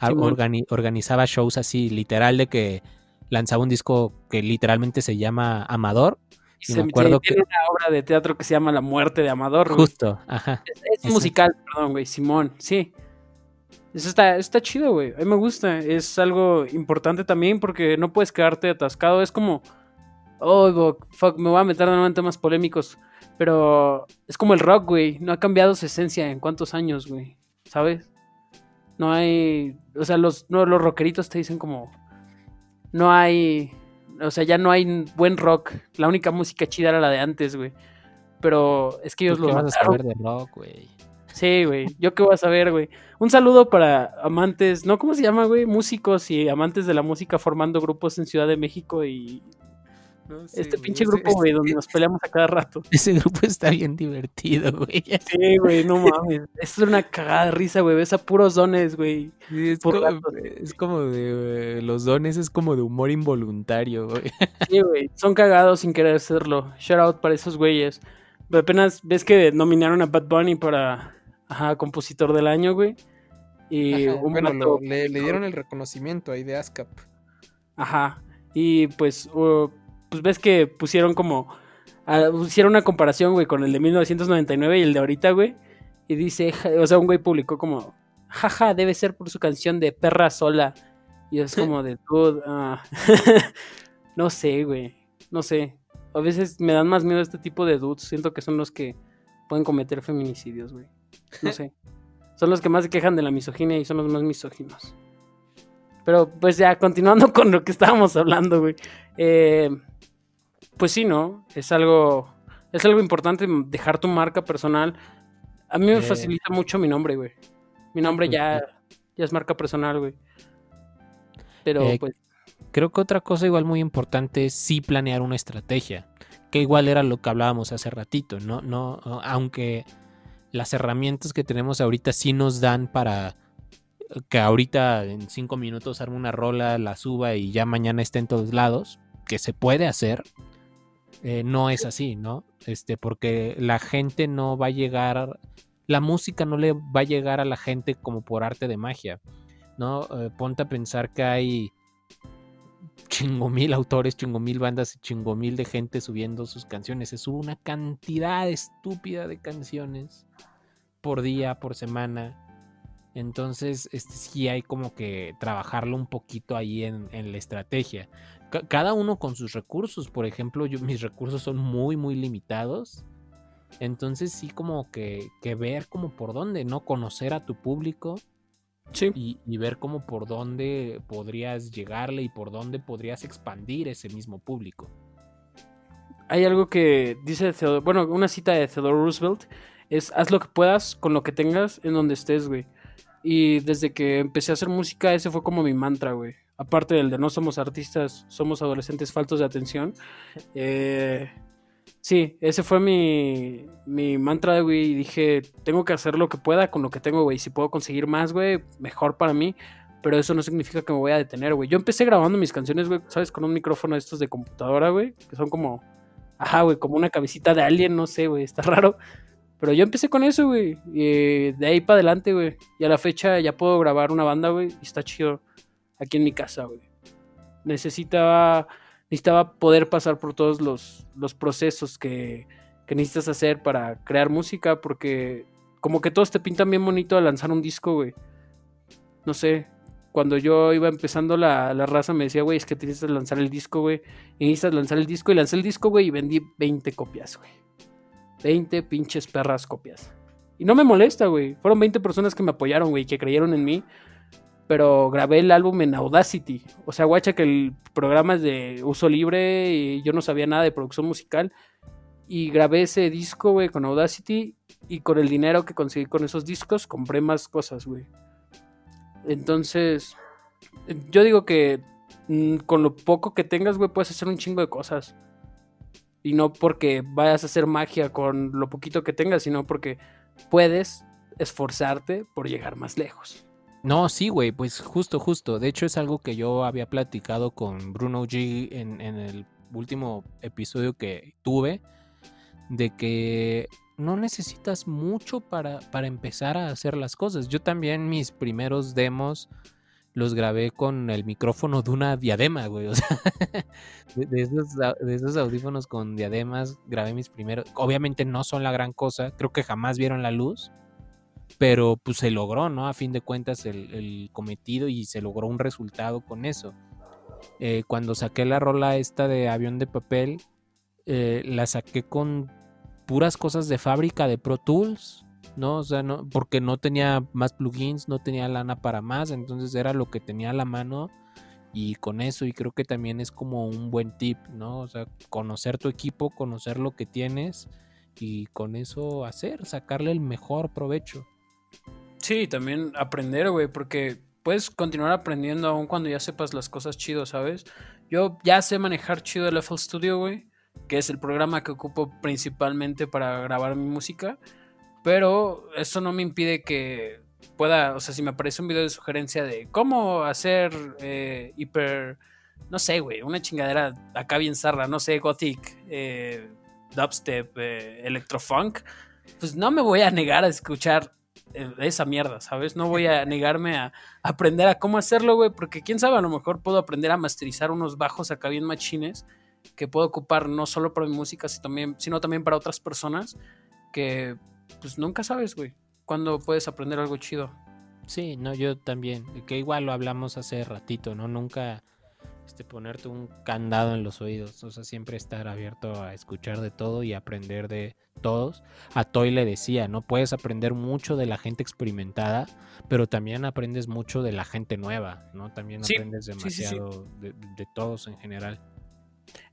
organi- organizaba shows así, literal, de que lanzaba un disco que literalmente se llama Amador. Y se- me acuerdo tiene una obra de teatro que se llama La muerte de Amador. güey. Justo, ajá. Es, es musical, perdón, güey, Simón, sí. Eso está, está chido, güey. A mí me gusta. Es algo importante también porque no puedes quedarte atascado. Es como, oh, fuck, me voy a meter de nuevo en temas polémicos. Pero es como el rock, güey. No ha cambiado su esencia en cuántos años, güey. ¿Sabes? No hay, o sea, los, no, los rockeritos te dicen como, no hay, o sea, ya no hay buen rock. La única música chida era la de antes, güey. Pero es que ellos ¿Tú lo qué vas a saber de rock, güey? Sí, güey. Yo qué voy a saber, güey. Un saludo para amantes, ¿no? ¿Cómo se llama, güey? Músicos y amantes de la música formando grupos en Ciudad de México y este pinche grupo, güey, donde nos peleamos a cada rato. Ese grupo está bien divertido, güey. Sí, güey, no mames. Es una cagada de risa, güey. Ves a puros dones, güey. Sí, es, como, ratos. es como de eh, los dones, es como de humor involuntario, güey. Sí, güey. Son cagados sin querer serlo. Shout out para esos güeyes. Pero apenas ves que nominaron a Bad Bunny para ajá, compositor del año, güey. Y Ajá, un bueno, vato- lo- le, le dieron el reconocimiento ahí de ASCAP. Ajá. Y pues, uh, pues ves que pusieron como. ah, hicieron una comparación, güey, con el de 1999 y el de ahorita, güey. Y dice, o sea, un güey publicó como, jaja, debe ser por su canción de Perra Sola. Y es como de, dude, ah". no sé, güey. No sé. A veces me dan más miedo este tipo de dudes. Siento que son los que pueden cometer feminicidios, güey. No sé. Son los que más se quejan de la misoginia y son los más misóginos. Pero pues ya, continuando con lo que estábamos hablando, güey. Eh, pues sí, ¿no? Es algo. Es algo importante dejar tu marca personal. A mí me Eh. facilita mucho mi nombre, güey. Mi nombre ya, ya es marca personal, güey. Pero Eh, pues. Creo que otra cosa igual muy importante es sí planear una estrategia, que igual era lo que hablábamos hace ratito, ¿no? no aunque las herramientas que tenemos ahorita sí nos dan para que ahorita en cinco minutos arme una rola, la suba y ya mañana esté en todos lados, que se puede hacer, eh, no es así, ¿no? Este, porque la gente no va a llegar, la música no le va a llegar a la gente como por arte de magia, ¿no? Eh, ponte a pensar que hay chingo mil autores, chingo mil bandas, chingo mil de gente subiendo sus canciones. Se sube una cantidad estúpida de canciones por día, por semana. Entonces, este sí hay como que trabajarlo un poquito ahí en, en la estrategia. Ca- cada uno con sus recursos. Por ejemplo, yo, mis recursos son muy, muy limitados. Entonces sí como que, que ver como por dónde, ¿no? Conocer a tu público Sí. y, y ver cómo por dónde podrías llegarle y por dónde podrías expandir ese mismo público. Hay algo que dice Theodore, bueno, una cita de Theodore Roosevelt es haz lo que puedas con lo que tengas en donde estés, güey. Y desde que empecé a hacer música, ese fue como mi mantra, güey. Aparte del de no somos artistas, somos adolescentes faltos de atención. Eh, sí, ese fue mi, mi mantra, güey. Y dije, tengo que hacer lo que pueda con lo que tengo, güey. Si puedo conseguir más, güey, mejor para mí. Pero eso no significa que me voy a detener, güey. Yo empecé grabando mis canciones, güey, ¿sabes? Con un micrófono de estos de computadora, güey. Que son como, ajá, güey, como una cabecita de alien, no sé, güey. Está raro. Pero yo empecé con eso, güey. Y de ahí para adelante, güey. Y a la fecha ya puedo grabar una banda, güey. Y está chido aquí en mi casa, güey. Necesitaba, necesitaba poder pasar por todos los, los procesos que, que necesitas hacer para crear música. Porque como que todos te pintan bien bonito al lanzar un disco, güey. No sé. Cuando yo iba empezando la, la raza me decía, güey, es que tienes que lanzar el disco, güey. Y necesitas lanzar el disco. Y lancé el disco, güey, y vendí 20 copias, güey. 20 pinches perras copias. Y no me molesta, güey. Fueron 20 personas que me apoyaron, güey, que creyeron en mí. Pero grabé el álbum en Audacity. O sea, guacha que el programa es de uso libre y yo no sabía nada de producción musical. Y grabé ese disco, güey, con Audacity. Y con el dinero que conseguí con esos discos, compré más cosas, güey. Entonces, yo digo que mm, con lo poco que tengas, güey, puedes hacer un chingo de cosas. Y no porque vayas a hacer magia con lo poquito que tengas, sino porque puedes esforzarte por llegar más lejos. No, sí, güey, pues justo, justo. De hecho, es algo que yo había platicado con Bruno G en, en el último episodio que tuve, de que no necesitas mucho para, para empezar a hacer las cosas. Yo también mis primeros demos los grabé con el micrófono de una diadema, güey. De, esos, de esos audífonos con diademas grabé mis primeros. Obviamente no son la gran cosa, creo que jamás vieron la luz, pero pues se logró, ¿no? A fin de cuentas el, el cometido y se logró un resultado con eso. Eh, cuando saqué la rola esta de avión de papel, eh, la saqué con puras cosas de fábrica de Pro Tools, ¿no? O sea, no, porque no tenía más plugins, no tenía lana para más, entonces era lo que tenía a la mano y con eso, y creo que también es como un buen tip, ¿no? O sea, conocer tu equipo, conocer lo que tienes y con eso hacer, sacarle el mejor provecho. Sí, también aprender, güey, porque puedes continuar aprendiendo aún cuando ya sepas las cosas chido, ¿sabes? Yo ya sé manejar chido el FL Studio, güey, que es el programa que ocupo principalmente para grabar mi música, pero eso no me impide que pueda, o sea, si me aparece un video de sugerencia de cómo hacer eh, hiper, no sé, güey, una chingadera acá bien zarra, no sé, gothic, eh, dubstep, eh, electrofunk, pues no me voy a negar a escuchar eh, esa mierda, ¿sabes? No voy a negarme a aprender a cómo hacerlo, güey, porque quién sabe, a lo mejor puedo aprender a masterizar unos bajos acá bien machines que puedo ocupar no solo para mi música, sino también, sino también para otras personas que, pues nunca sabes, güey, cuándo puedes aprender algo chido. Sí, no, yo también, que igual lo hablamos hace ratito, ¿no? Nunca este, ponerte un candado en los oídos, o sea, siempre estar abierto a escuchar de todo y aprender de todos. A Toy le decía, no puedes aprender mucho de la gente experimentada, pero también aprendes mucho de la gente nueva, ¿no? También Sí, aprendes sí, sí, sí. demasiado De, de todos en general.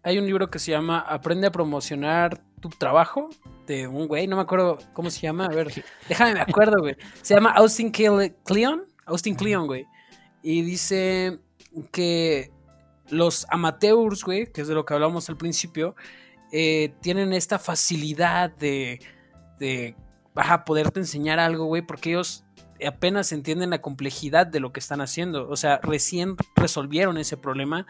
Hay un libro que se llama Aprende a promocionar tu trabajo de un güey, no me acuerdo cómo se llama, a ver, déjame me acuerdo, güey. Se llama Austin Cle- Kleon, Austin Kleon, güey. Y dice que los amateurs, güey, que es de lo que hablamos al principio, eh, tienen esta facilidad de, de ajá, poderte enseñar algo, güey, porque ellos apenas entienden la complejidad de lo que están haciendo. O sea, recién resolvieron ese problema.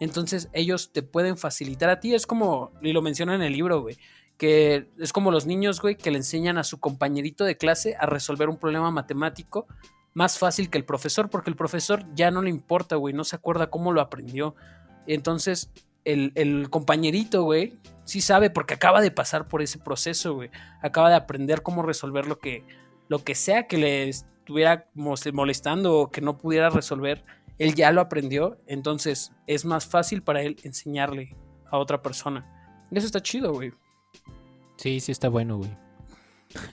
Entonces ellos te pueden facilitar a ti. Es como, y lo menciona en el libro, güey, que es como los niños, güey, que le enseñan a su compañerito de clase a resolver un problema matemático más fácil que el profesor, porque el profesor ya no le importa, güey, no se acuerda cómo lo aprendió. Entonces, el, el compañerito, güey, sí sabe porque acaba de pasar por ese proceso, güey. Acaba de aprender cómo resolver lo que, lo que sea que le estuviera molestando o que no pudiera resolver. Él ya lo aprendió, entonces es más fácil para él enseñarle a otra persona. Eso está chido, güey. Sí, sí está bueno, güey.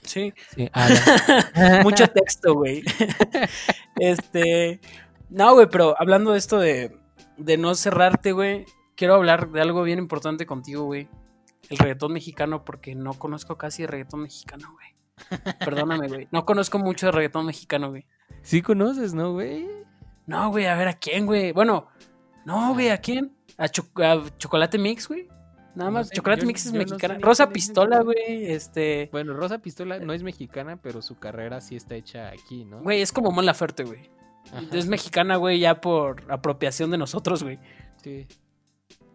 Sí. Sí. Mucho texto, güey. este. No, güey, pero hablando de esto de, de no cerrarte, güey, quiero hablar de algo bien importante contigo, güey. El reggaetón mexicano, porque no conozco casi de reggaetón mexicano, güey. Perdóname, güey. No conozco mucho de reggaetón mexicano, güey. sí conoces, ¿no, güey? No, güey, a ver, ¿a quién, güey? Bueno, no, güey, ¿a quién? ¿A, Cho- a Chocolate Mix, güey? Nada No más, sé, Chocolate yo- Mix es yo no sé mexicana. Rosa Pistola, güey. este... Bueno, Rosa Pistola no es mexicana, pero su carrera sí está hecha aquí, ¿no? Güey, es como Mon Laferte, güey. Es mexicana, güey, ya por apropiación de nosotros, güey. sí.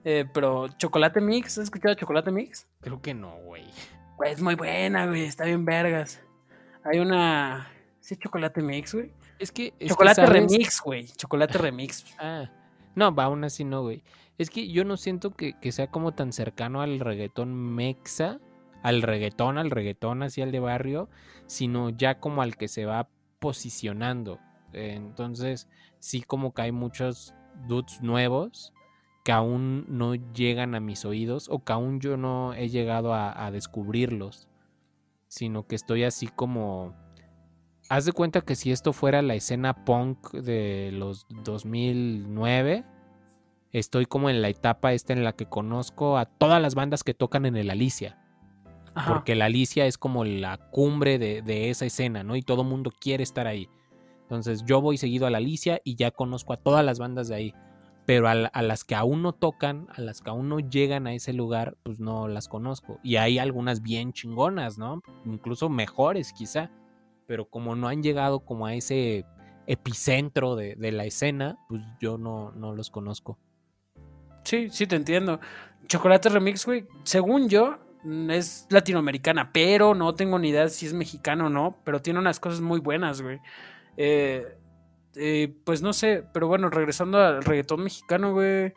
Eh, pero Chocolate Mix, ¿has escuchado Chocolate Mix? Creo que no, güey. Güey, es muy buena, güey, está bien vergas. Hay una... ¿Sí, Chocolate Mix, güey? Es que. es que, Chocolate ¿sabes? Remix, güey. Chocolate Remix. Ah, no, va, aún así no, güey. Es que yo no siento que, sea como tan cercano al reggaetón mexa, al reggaetón, al reggaetón así al de barrio, sino ya como al que se va posicionando. Entonces, sí como que hay muchos dudes nuevos que aún no llegan a mis oídos o que aún yo no he llegado a, a descubrirlos, sino que estoy así como... Haz de cuenta que si esto fuera la escena punk de los 2009, estoy como en la etapa esta en la que conozco a todas las bandas que tocan en el Alicia. Ajá. Porque la Alicia es como la cumbre de, de esa escena, ¿no? Y todo mundo quiere estar ahí. Entonces yo voy seguido a la Alicia y ya conozco a todas las bandas de ahí. Pero a, la- a las que aún no tocan, a las que aún no llegan a ese lugar, pues no las conozco. Y hay algunas bien chingonas, ¿no? Incluso mejores quizá. pero como no han llegado como a ese epicentro de, de la escena, pues yo no, no los conozco. Sí, sí, te entiendo. Chocolate Remix, güey, según yo, mm, es latinoamericana, pero no tengo ni idea si es mexicana o no, pero tiene unas cosas muy buenas, güey. Eh, eh, pues no sé, pero bueno, regresando al reggaetón mexicano, güey.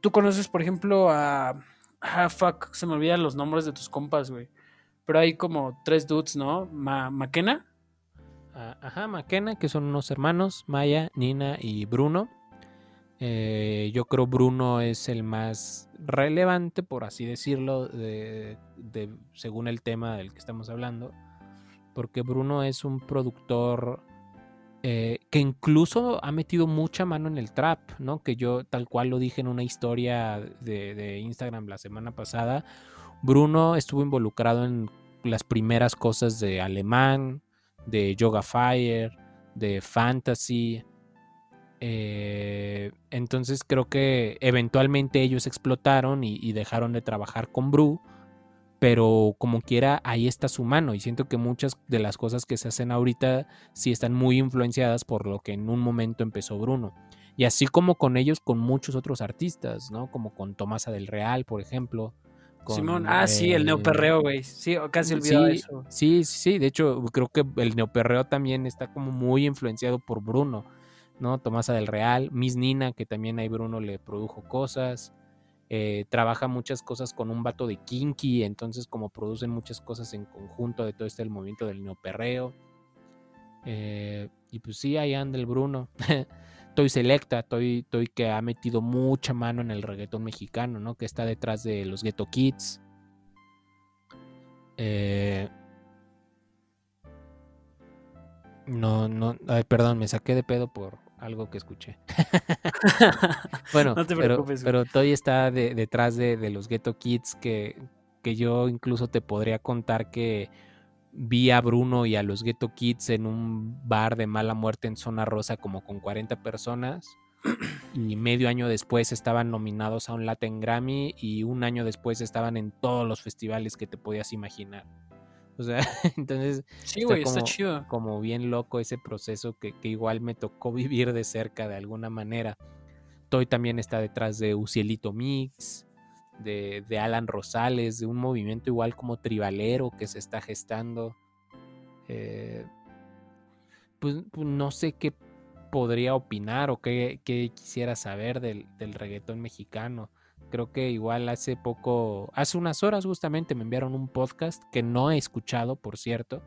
Tú conoces, por ejemplo, a. Ah, fuck, se me olvidan los nombres de tus compas, güey. Pero hay como tres dudes, ¿no? Ma Maquena. Ah, Ajá, Maquena, que son unos hermanos, Maya, Nina y Bruno. Eh, yo creo Bruno es el más relevante, por así decirlo, de- de- según el tema del que estamos hablando. Porque Bruno es un productor eh, que incluso ha metido mucha mano en el trap, ¿no? Que yo tal cual lo dije en una historia de, de Instagram la semana pasada. Bruno estuvo involucrado en las primeras cosas de Alemán, de Yoga Fire, de Fantasy. Eh, entonces creo que eventualmente ellos explotaron y, y dejaron de trabajar con Bru. Pero como quiera, ahí está su mano. Y siento que muchas de las cosas que se hacen ahorita sí están muy influenciadas por lo que en un momento empezó Bruno. Y así como con ellos, con muchos otros artistas, ¿no? Como con Tomasa del Real, por ejemplo. con, Simón. Ah, sí, el neoperreo, güey. Sí, casi olvidaba sí, eso. Sí, sí, sí. De hecho, creo que el neoperreo también está como muy influenciado por Bruno, ¿no? Tomasa del Real, Miss Nina, que también ahí Bruno le produjo cosas. eh, trabaja muchas cosas con un vato de Kinky, entonces como producen muchas cosas en conjunto de todo este el movimiento del neoperreo. Eh, y pues sí, ahí anda el Bruno. Toy Selecta, Toy, Toy que ha metido mucha mano en el reggaetón mexicano, ¿no? Que está detrás de los Ghetto Kids. Eh, no, no, ay, perdón, me saqué de pedo por algo que escuché. bueno, No te pero, preocupes, güey. pero Toy está de- detrás de, de los Ghetto Kids que, que yo incluso te podría contar que vi a Bruno y a los Ghetto Kids en un bar de mala muerte en Zona Rosa como con 40 personas y medio año después estaban nominados a un Latin Grammy y un año después estaban en todos los festivales que te podías imaginar. O sea, entonces Sí, está güey, está como- chido. como bien loco ese proceso que, que igual me tocó vivir de cerca de alguna manera. Toy también está detrás de Ucielito Mix, de, de Alan Rosales, de un movimiento igual como tribalero que se está gestando. Eh, pues, pues no sé qué podría opinar o qué, qué quisiera saber del, del reggaetón mexicano. Creo que igual hace poco, hace unas horas justamente me enviaron un podcast que no he escuchado, por cierto,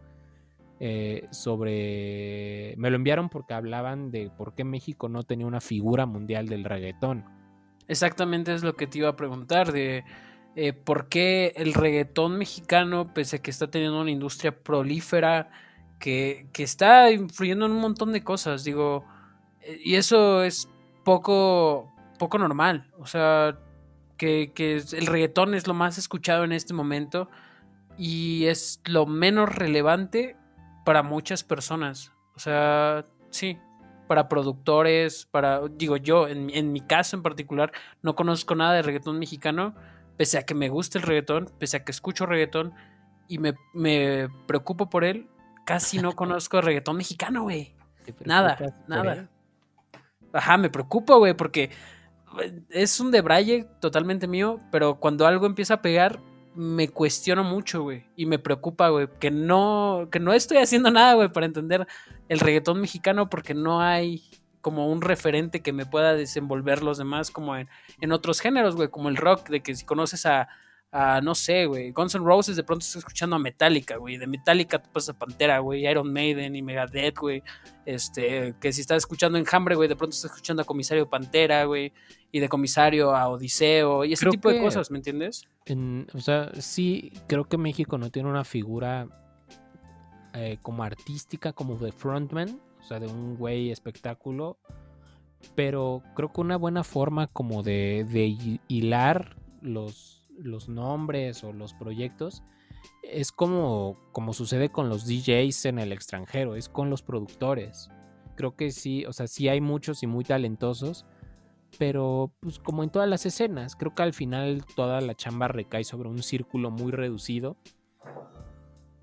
eh, sobre... Me lo enviaron porque hablaban de por qué México no tenía una figura mundial del reggaetón. Exactamente es lo que te iba a preguntar de eh, por qué el reggaetón mexicano, pese a que está teniendo una industria prolífera, que, que está influyendo en un montón de cosas, digo, eh, y eso es poco, poco normal, o sea, que, que el reggaetón es lo más escuchado en este momento y es lo menos relevante para muchas personas, o sea, sí, para productores, para, digo yo, en, mi- en mi caso en particular, no conozco nada de reggaetón mexicano, pese a que me gusta el reggaetón, pese a que escucho reggaetón y me, me preocupo por él, casi no conozco reggaetón mexicano, güey. ¿Te Nada, nada. él? Ajá, me preocupa, güey, porque es un debraye totalmente mío, pero cuando algo empieza a pegar, me cuestiono mucho, güey, y me preocupa, güey, que no, que no estoy haciendo nada, güey, para entender el reggaetón mexicano porque no hay como un referente que me pueda desenvolver los demás como en, en otros géneros, güey, como el rock, de que si conoces a, a, no sé, güey, Guns N' Roses, de pronto estás escuchando a Metallica, güey, de Metallica te pasas a Pantera, güey, Iron Maiden y Megadeth, güey, este, que si estás escuchando Enjambre, güey, de pronto estás escuchando a Comisario Pantera, güey, y de Comisario a Odiseo, y ese Creo tipo de cosas, ¿me entiendes? En- o sea, sí, creo que México no tiene una figura eh, como artística, como de frontman, o sea, de un güey espectáculo, pero creo que una buena forma como de, de hi- hilar los, los nombres o los proyectos es como, como sucede con los DJs en el extranjero, es con los productores. Creo que sí, o sea, sí hay muchos y muy talentosos, pero pues como en todas las escenas, creo que al final toda la chamba recae sobre un círculo muy reducido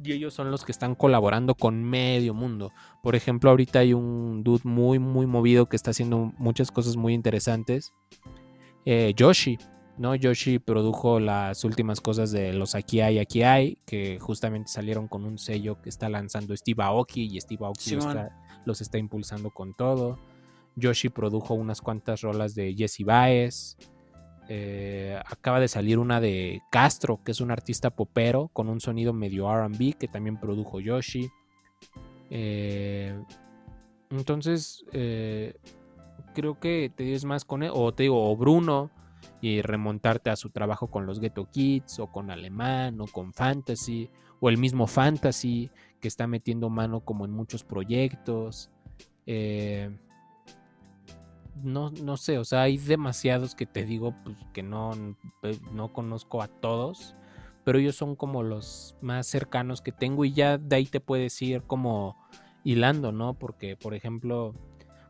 Y ellos son los que están colaborando con medio mundo. Por ejemplo, ahorita hay un dude muy, muy movido que está haciendo muchas cosas muy interesantes. Eh, Yoshi, ¿no? Yoshi produjo las últimas cosas de los Aquí hay, Aquí hay, que justamente salieron con un sello que está lanzando Steve Aoki y Steve Aoki está- los está impulsando con todo. Yoshi produjo unas cuantas rolas de Jesse Baez. Eh, acaba de salir una de Castro, que es un artista popero con un sonido medio RB, que también produjo Yoshi. Eh, entonces, eh, creo que te dices más con él, o te digo, o Bruno, y remontarte a su trabajo con los Ghetto Kids, o con Alemán, o con Fantasy, o el mismo Fantasy, que está metiendo mano como en muchos proyectos. Eh, no, no sé, o sea, hay demasiados que te digo pues, que no, eh, no conozco a todos, pero ellos son como los más cercanos que tengo y ya de ahí te puedes ir como hilando, ¿no? Porque, por ejemplo,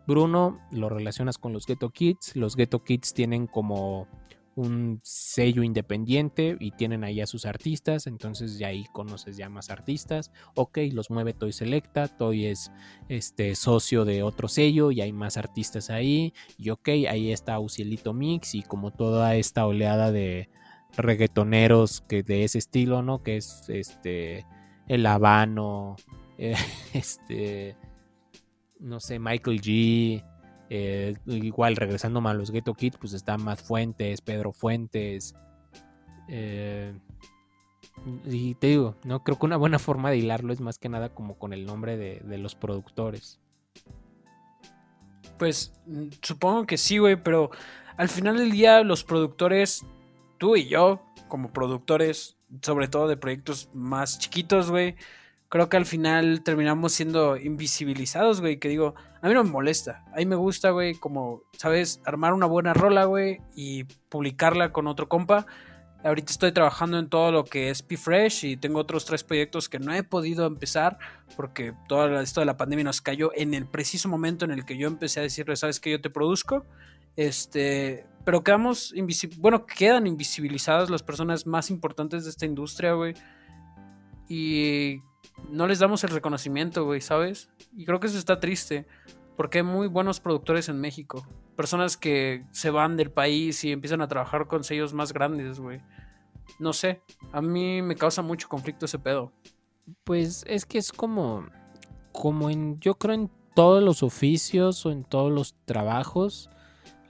Bruno lo relacionas con los Ghetto Kids, los Ghetto Kids tienen como un sello independiente y tienen ahí a sus artistas, entonces ya ahí conoces ya más artistas. Ok, los mueve Toy Selecta, Toy es este socio de otro sello y hay más artistas ahí. Y ok, ahí está Ucielito Mix y como toda esta oleada de reggaetoneros que de ese estilo, ¿no? Que es este el Habano, eh, este no sé, Michael G. eh, igual regresando a los Ghetto Kids, pues está Matt Fuentes, Pedro Fuentes. eh, y te digo, no creo que una buena forma de hilarlo es más que nada como con el nombre de, de los productores. Pues mm, supongo que sí, güey, pero al final del día los productores, tú y yo, como productores, sobre todo de proyectos más chiquitos, güey, creo que al final terminamos siendo invisibilizados, güey, que digo, a mí no me molesta, a mí me gusta, güey, como, ¿sabes? Armar una buena rola, güey, y publicarla con otro compa. Ahorita estoy trabajando en todo lo que es P-Fresh y tengo otros tres proyectos que no he podido empezar porque todo esto de la pandemia nos cayó en el preciso momento en el que yo empecé a decirle, sabes que yo te produzco, este, pero quedamos bueno, quedan invisibilizadas las personas más importantes de esta industria, güey, y no les damos el reconocimiento, güey, ¿sabes? Y creo que eso está triste, porque hay muy buenos productores en México, personas que se van del país y empiezan a trabajar con sellos más grandes, güey. No sé, a mí me causa mucho conflicto ese pedo. Pues es que es como, como en, yo creo en todos los oficios o en todos los trabajos,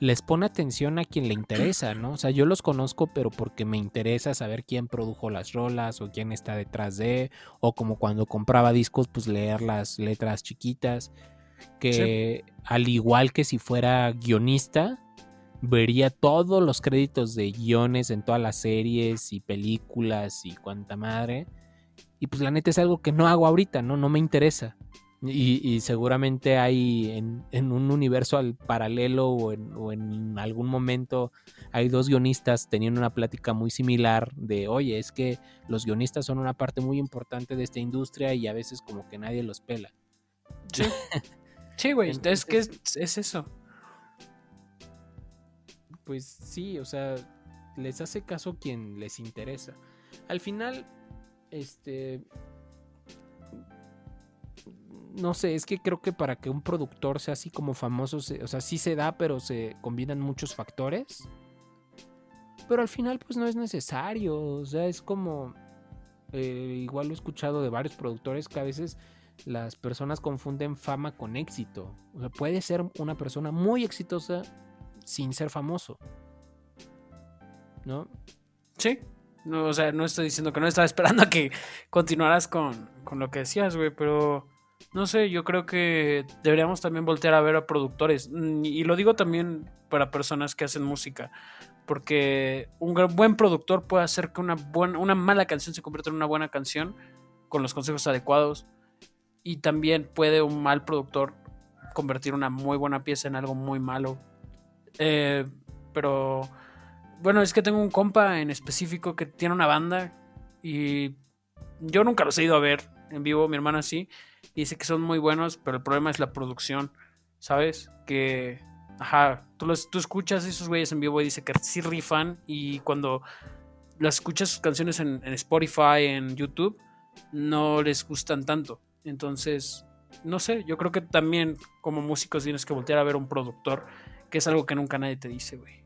les pone atención a quien le interesa, ¿no? O sea, yo los conozco, pero porque me interesa saber quién produjo las rolas o quién está detrás de, o como cuando compraba discos, pues leer las letras chiquitas, que al igual que si fuera guionista, vería todos los créditos de guiones en todas las series y películas y cuanta madre. Y pues la neta es algo que no hago ahorita, ¿no? No me interesa. Y, y seguramente hay en, en un universo al paralelo o en, o en algún momento hay dos guionistas teniendo una plática muy similar de, oye, es que los guionistas son una parte muy importante de esta industria y a veces como que nadie los pela. Sí. Sí, güey. Es Entonces- que es, es eso. Pues sí, o sea, les hace caso quien les interesa. Al final, este... No sé, es que creo que para que un productor sea así como famoso, o sea, sí se da, pero se combinan muchos factores. Pero al final, pues no es necesario. O sea, es como... eh, igual lo he escuchado de varios productores que a veces las personas confunden fama con éxito. O sea, puede ser una persona muy exitosa sin ser famoso. ¿No? Sí. No, o sea, no estoy diciendo que no estaba esperando a que continuaras con, con lo que decías, güey, pero no sé, yo creo que deberíamos también voltear a ver a productores. Mm, Y lo digo también para personas que hacen música, porque un buen productor puede hacer que una, buena, una mala canción se convierta en una buena canción con los consejos adecuados. Y también puede un mal productor convertir una muy buena pieza en algo muy malo. Eh, pero bueno, es que tengo un compa en específico que tiene una banda y yo nunca los he ido a ver en vivo, mi hermana sí, y dice que son muy buenos, pero el problema es la producción, ¿sabes? Que, ajá, tú, escuchas esos güeyes en vivo y dice que sí rifan y cuando las escuchas sus canciones en, en Spotify, en YouTube, no les gustan tanto. Entonces, no sé, yo creo que también como músicos tienes que voltear a ver a un productor, que es algo que nunca nadie te dice, güey.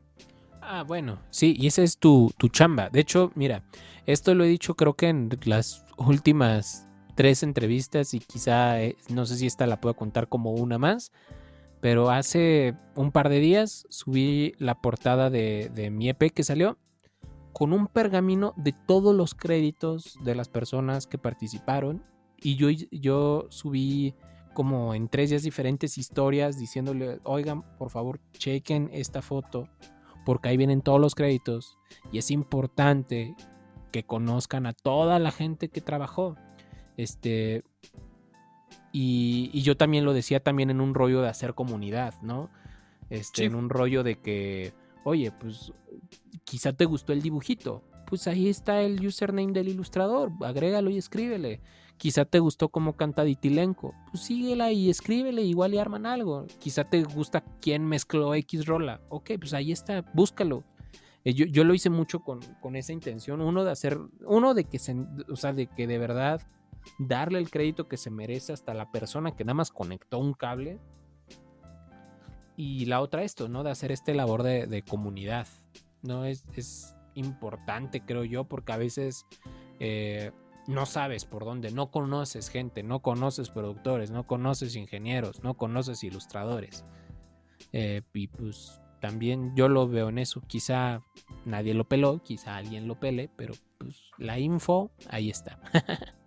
Ah, bueno, sí, y esa es tu, tu chamba. De hecho, mira, esto lo he dicho creo que en las últimas tres entrevistas y quizá, eh, no sé si esta la puedo contar como una más, pero hace un par de días subí la portada de, de mi EP que salió con un pergamino de todos los créditos de las personas que participaron y yo, yo subí como en tres días diferentes historias diciéndole, oigan, por favor, chequen esta foto porque ahí vienen todos los créditos y es importante que conozcan a toda la gente que trabajó. Este, y, y yo también lo decía también en un rollo de hacer comunidad, ¿no? Este, Sí. En un rollo de que, oye, pues quizá te gustó el dibujito. Pues ahí está el username del ilustrador, agrégalo y escríbele. Quizá te gustó cómo canta Ditilenco, pues síguela y escríbele, igual y arman algo. Quizá te gusta quién mezcló X rola, ok, pues ahí está, búscalo. Eh, Yo, yo lo hice mucho con, con esa intención, uno de hacer, uno de que se, o sea, de que de verdad darle el crédito que se merece hasta la persona que nada más conectó un cable. Y la otra esto, ¿no? De hacer este labor de, comunidad. ¿No? Es, es importante, creo yo, porque a veces eh, no sabes por dónde, no conoces gente, no conoces productores, no conoces ingenieros, no conoces ilustradores. Eh, y pues también yo lo veo en eso. Quizá nadie lo peló, quizá alguien lo pele, pero pues la info ahí está.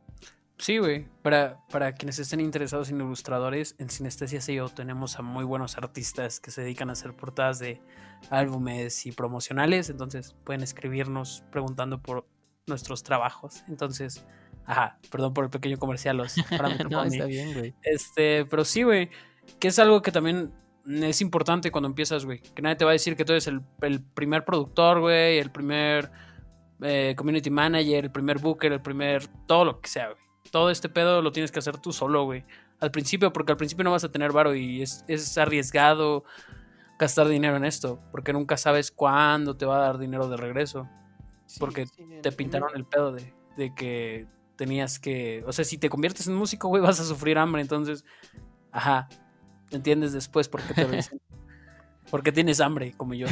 Sí, güey. Para, para quienes estén interesados en ilustradores, en Sinestesia CEO tenemos a muy buenos artistas que se dedican a hacer portadas de álbumes y promocionales. Entonces pueden escribirnos preguntando por nuestros trabajos. Entonces, ajá, perdón por el pequeño comercial. Los parámetros no, está bien, güey. Este, pero sí, güey. Que es algo que también es importante cuando empiezas, güey. Que nadie te va a decir que tú eres el, el primer productor, güey, el primer eh, community manager, el primer booker, el primer. todo lo que sea, güey. Todo este pedo lo tienes que hacer tú solo, güey. Al principio, porque al principio no vas a tener varo y es, es arriesgado gastar dinero en esto, porque nunca sabes cuándo te va a dar dinero de regreso. Porque te pintaron el pedo de, de que tenías que. O sea, si te conviertes en músico, güey, vas a sufrir hambre. Entonces, ajá. ¿Entiendes después por qué te lo dicen? Porque tienes hambre, como yo.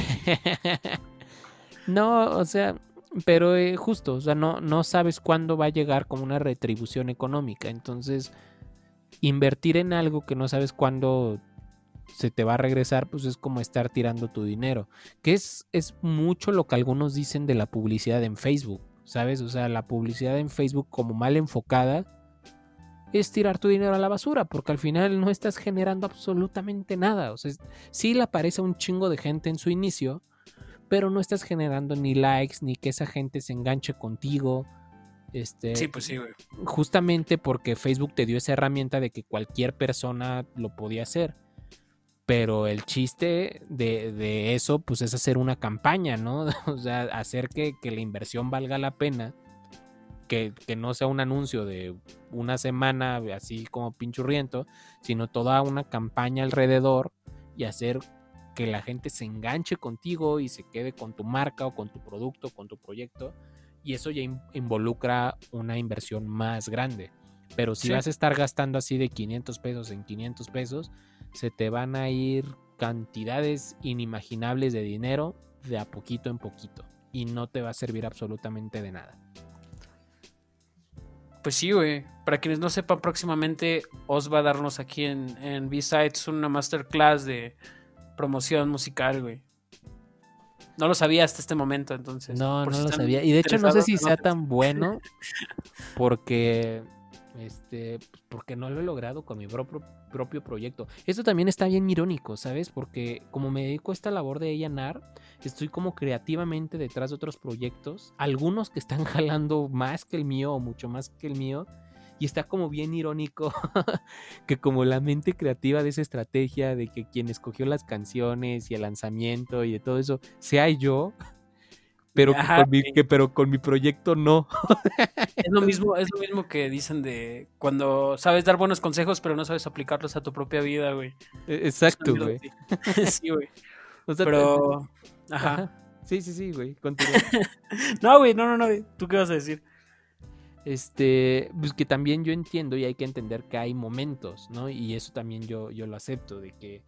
no, o sea, pero eh, justo, o sea, no, no sabes cuándo va a llegar como una retribución económica. Entonces, invertir en algo que no sabes cuándo se te va a regresar, pues es como estar tirando tu dinero. Que es, es mucho lo que algunos dicen de la publicidad en Facebook, ¿sabes? O sea, la publicidad en Facebook como mal enfocada es tirar tu dinero a la basura, porque al final no estás generando absolutamente nada. O sea, sí le aparece un chingo de gente en su inicio, pero no estás generando ni likes, ni que esa gente se enganche contigo. Este, Sí, pues sí, güey. justamente porque Facebook te dio esa herramienta de que cualquier persona lo podía hacer. Pero el chiste de, de eso, pues es hacer una campaña, ¿no? O sea, hacer que, que la inversión valga la pena. Que, que no sea un anuncio de una semana así como pinchurriento, sino toda una campaña alrededor y hacer que la gente se enganche contigo y se quede con tu marca o con tu producto, con tu proyecto. Y eso ya in- involucra una inversión más grande. Pero si Sí. vas a estar gastando así de 500 pesos en 500 pesos, se te van a ir cantidades inimaginables de dinero de a poquito en poquito. Y no te va a servir absolutamente de nada. Pues sí, güey. Para quienes no sepan, próximamente Os va a darnos aquí en, en B-Sides una masterclass de promoción musical, güey. No lo sabía hasta este momento, entonces. No, no si lo sabía. Y de hecho no sé si sea tan bueno porque este porque no lo he logrado con mi propio, propio proyecto. Esto también está bien irónico, ¿sabes? Porque como me dedico a esta labor de A&R, estoy como creativamente detrás de otros proyectos, algunos que están jalando más que el mío o mucho más que el mío. Y está como bien irónico que como la mente creativa de esa estrategia, de que quien escogió las canciones y el lanzamiento y de todo eso, sea yo, pero, Ajá, con, mi, que- pero con mi proyecto no. Es lo mismo, es lo mismo que dicen de cuando sabes dar buenos consejos, pero no sabes aplicarlos a tu propia vida, güey. E- Exacto, güey. Sí, güey. O sea, Pero. Ajá. Ajá. Sí, sí, sí, güey. Continúa. No, güey, no, no, no. güey. ¿Tú qué vas a decir? Este, pues que también yo entiendo y hay que entender que hay momentos, ¿no? Y eso también yo, yo lo acepto, de que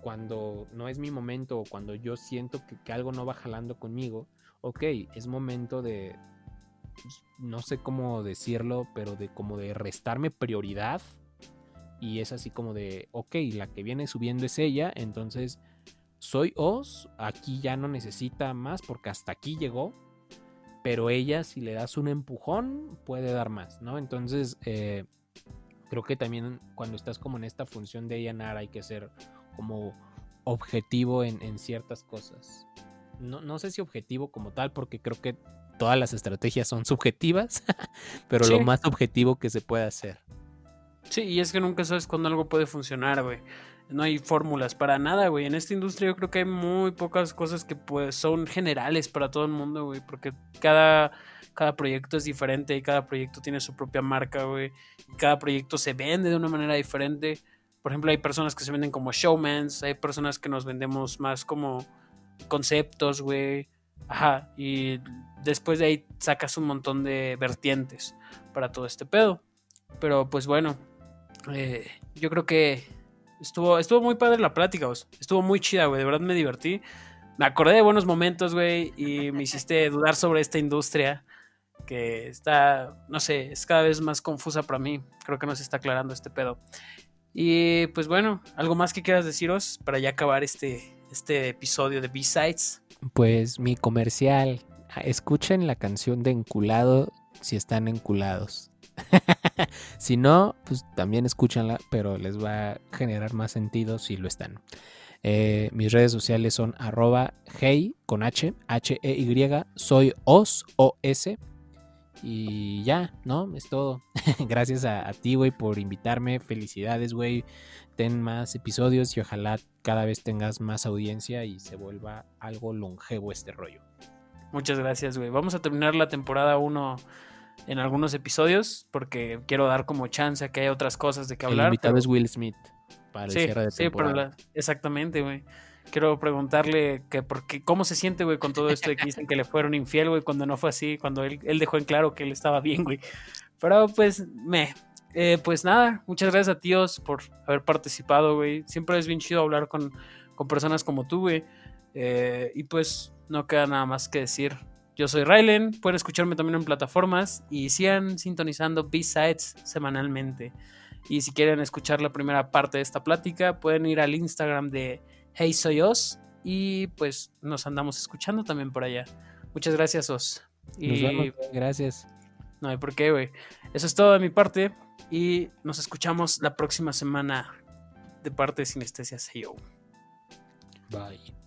cuando no es mi momento o cuando yo siento que, que algo no va jalando conmigo, ok, es momento de, pues, no sé cómo decirlo, pero de como de restarme prioridad. Y es así como de, ok, la que viene subiendo es ella, entonces soy Oz, aquí ya no necesita más porque hasta aquí llegó, pero ella si le das un empujón puede dar más, ¿no? Entonces eh, creo que también cuando estás como en esta función de A&R hay que ser como objetivo en, en ciertas cosas. No, no, sé si objetivo como tal, porque creo que todas las estrategias son subjetivas, pero sí. lo más objetivo que se puede hacer. Sí, y es que nunca sabes cuándo algo puede funcionar, güey. No hay fórmulas para nada, güey. En esta industria yo creo que hay muy pocas cosas que pues son generales para todo el mundo, güey. Porque cada, cada proyecto es diferente y cada proyecto tiene su propia marca, güey. Cada proyecto se vende de una manera diferente. Por ejemplo, hay personas que se venden como showmans, hay personas que nos vendemos más como conceptos, güey. Ajá, y después de ahí sacas un montón de vertientes para todo este pedo. Pero pues bueno, eh, yo creo que estuvo, estuvo muy padre la plática, güey. Estuvo muy chida, güey. De verdad me divertí. Me acordé de buenos momentos, güey, y me hiciste dudar sobre esta industria que está, no sé, es cada vez más confusa para mí. Creo que nos está aclarando este pedo. Y pues bueno, algo más que quieras deciros para ya acabar este, este episodio de B-Sides. Pues mi comercial. Escuchen la canción de Enculado si están enculados. si no, pues también escúchanla, pero les va a generar más sentido si lo están. Eh, mis redes sociales son arroba hey con H, H-E-Y, soy os, O-S. Y ya, ¿no? Es todo. Gracias a, a ti, güey, por invitarme. Felicidades, güey. Ten más episodios y ojalá cada vez tengas más audiencia y se vuelva algo longevo este rollo. Muchas gracias, güey. Vamos a terminar la temporada 1 en algunos episodios porque quiero dar como chance a que haya otras cosas de que hablar. El invitado pero... es Will Smith para el cierre de temporada. Sí, pero la... exactamente, güey. Quiero preguntarle que por qué, cómo se siente, güey, con todo esto de que dicen que le fueron infiel, güey, cuando no fue así, cuando él, él dejó en claro que él estaba bien, güey. Pero pues, me. Eh, pues nada, muchas gracias a tíos por haber participado, güey. Siempre es bien chido hablar con, con personas como tú, güey. Eh, y pues no queda nada más que decir. Yo soy Rylen, pueden escucharme también en plataformas y sigan sintonizando B-Sides semanalmente. Y si quieren escuchar la primera parte de esta plática, pueden ir al Instagram de Hey Soy Os y pues nos andamos escuchando también por allá. Muchas gracias, Os. Y... Nos vemos, gracias. No hay por qué, güey. Eso es todo de mi parte y nos escuchamos la próxima semana de parte de Sinestesia CEO. Bye.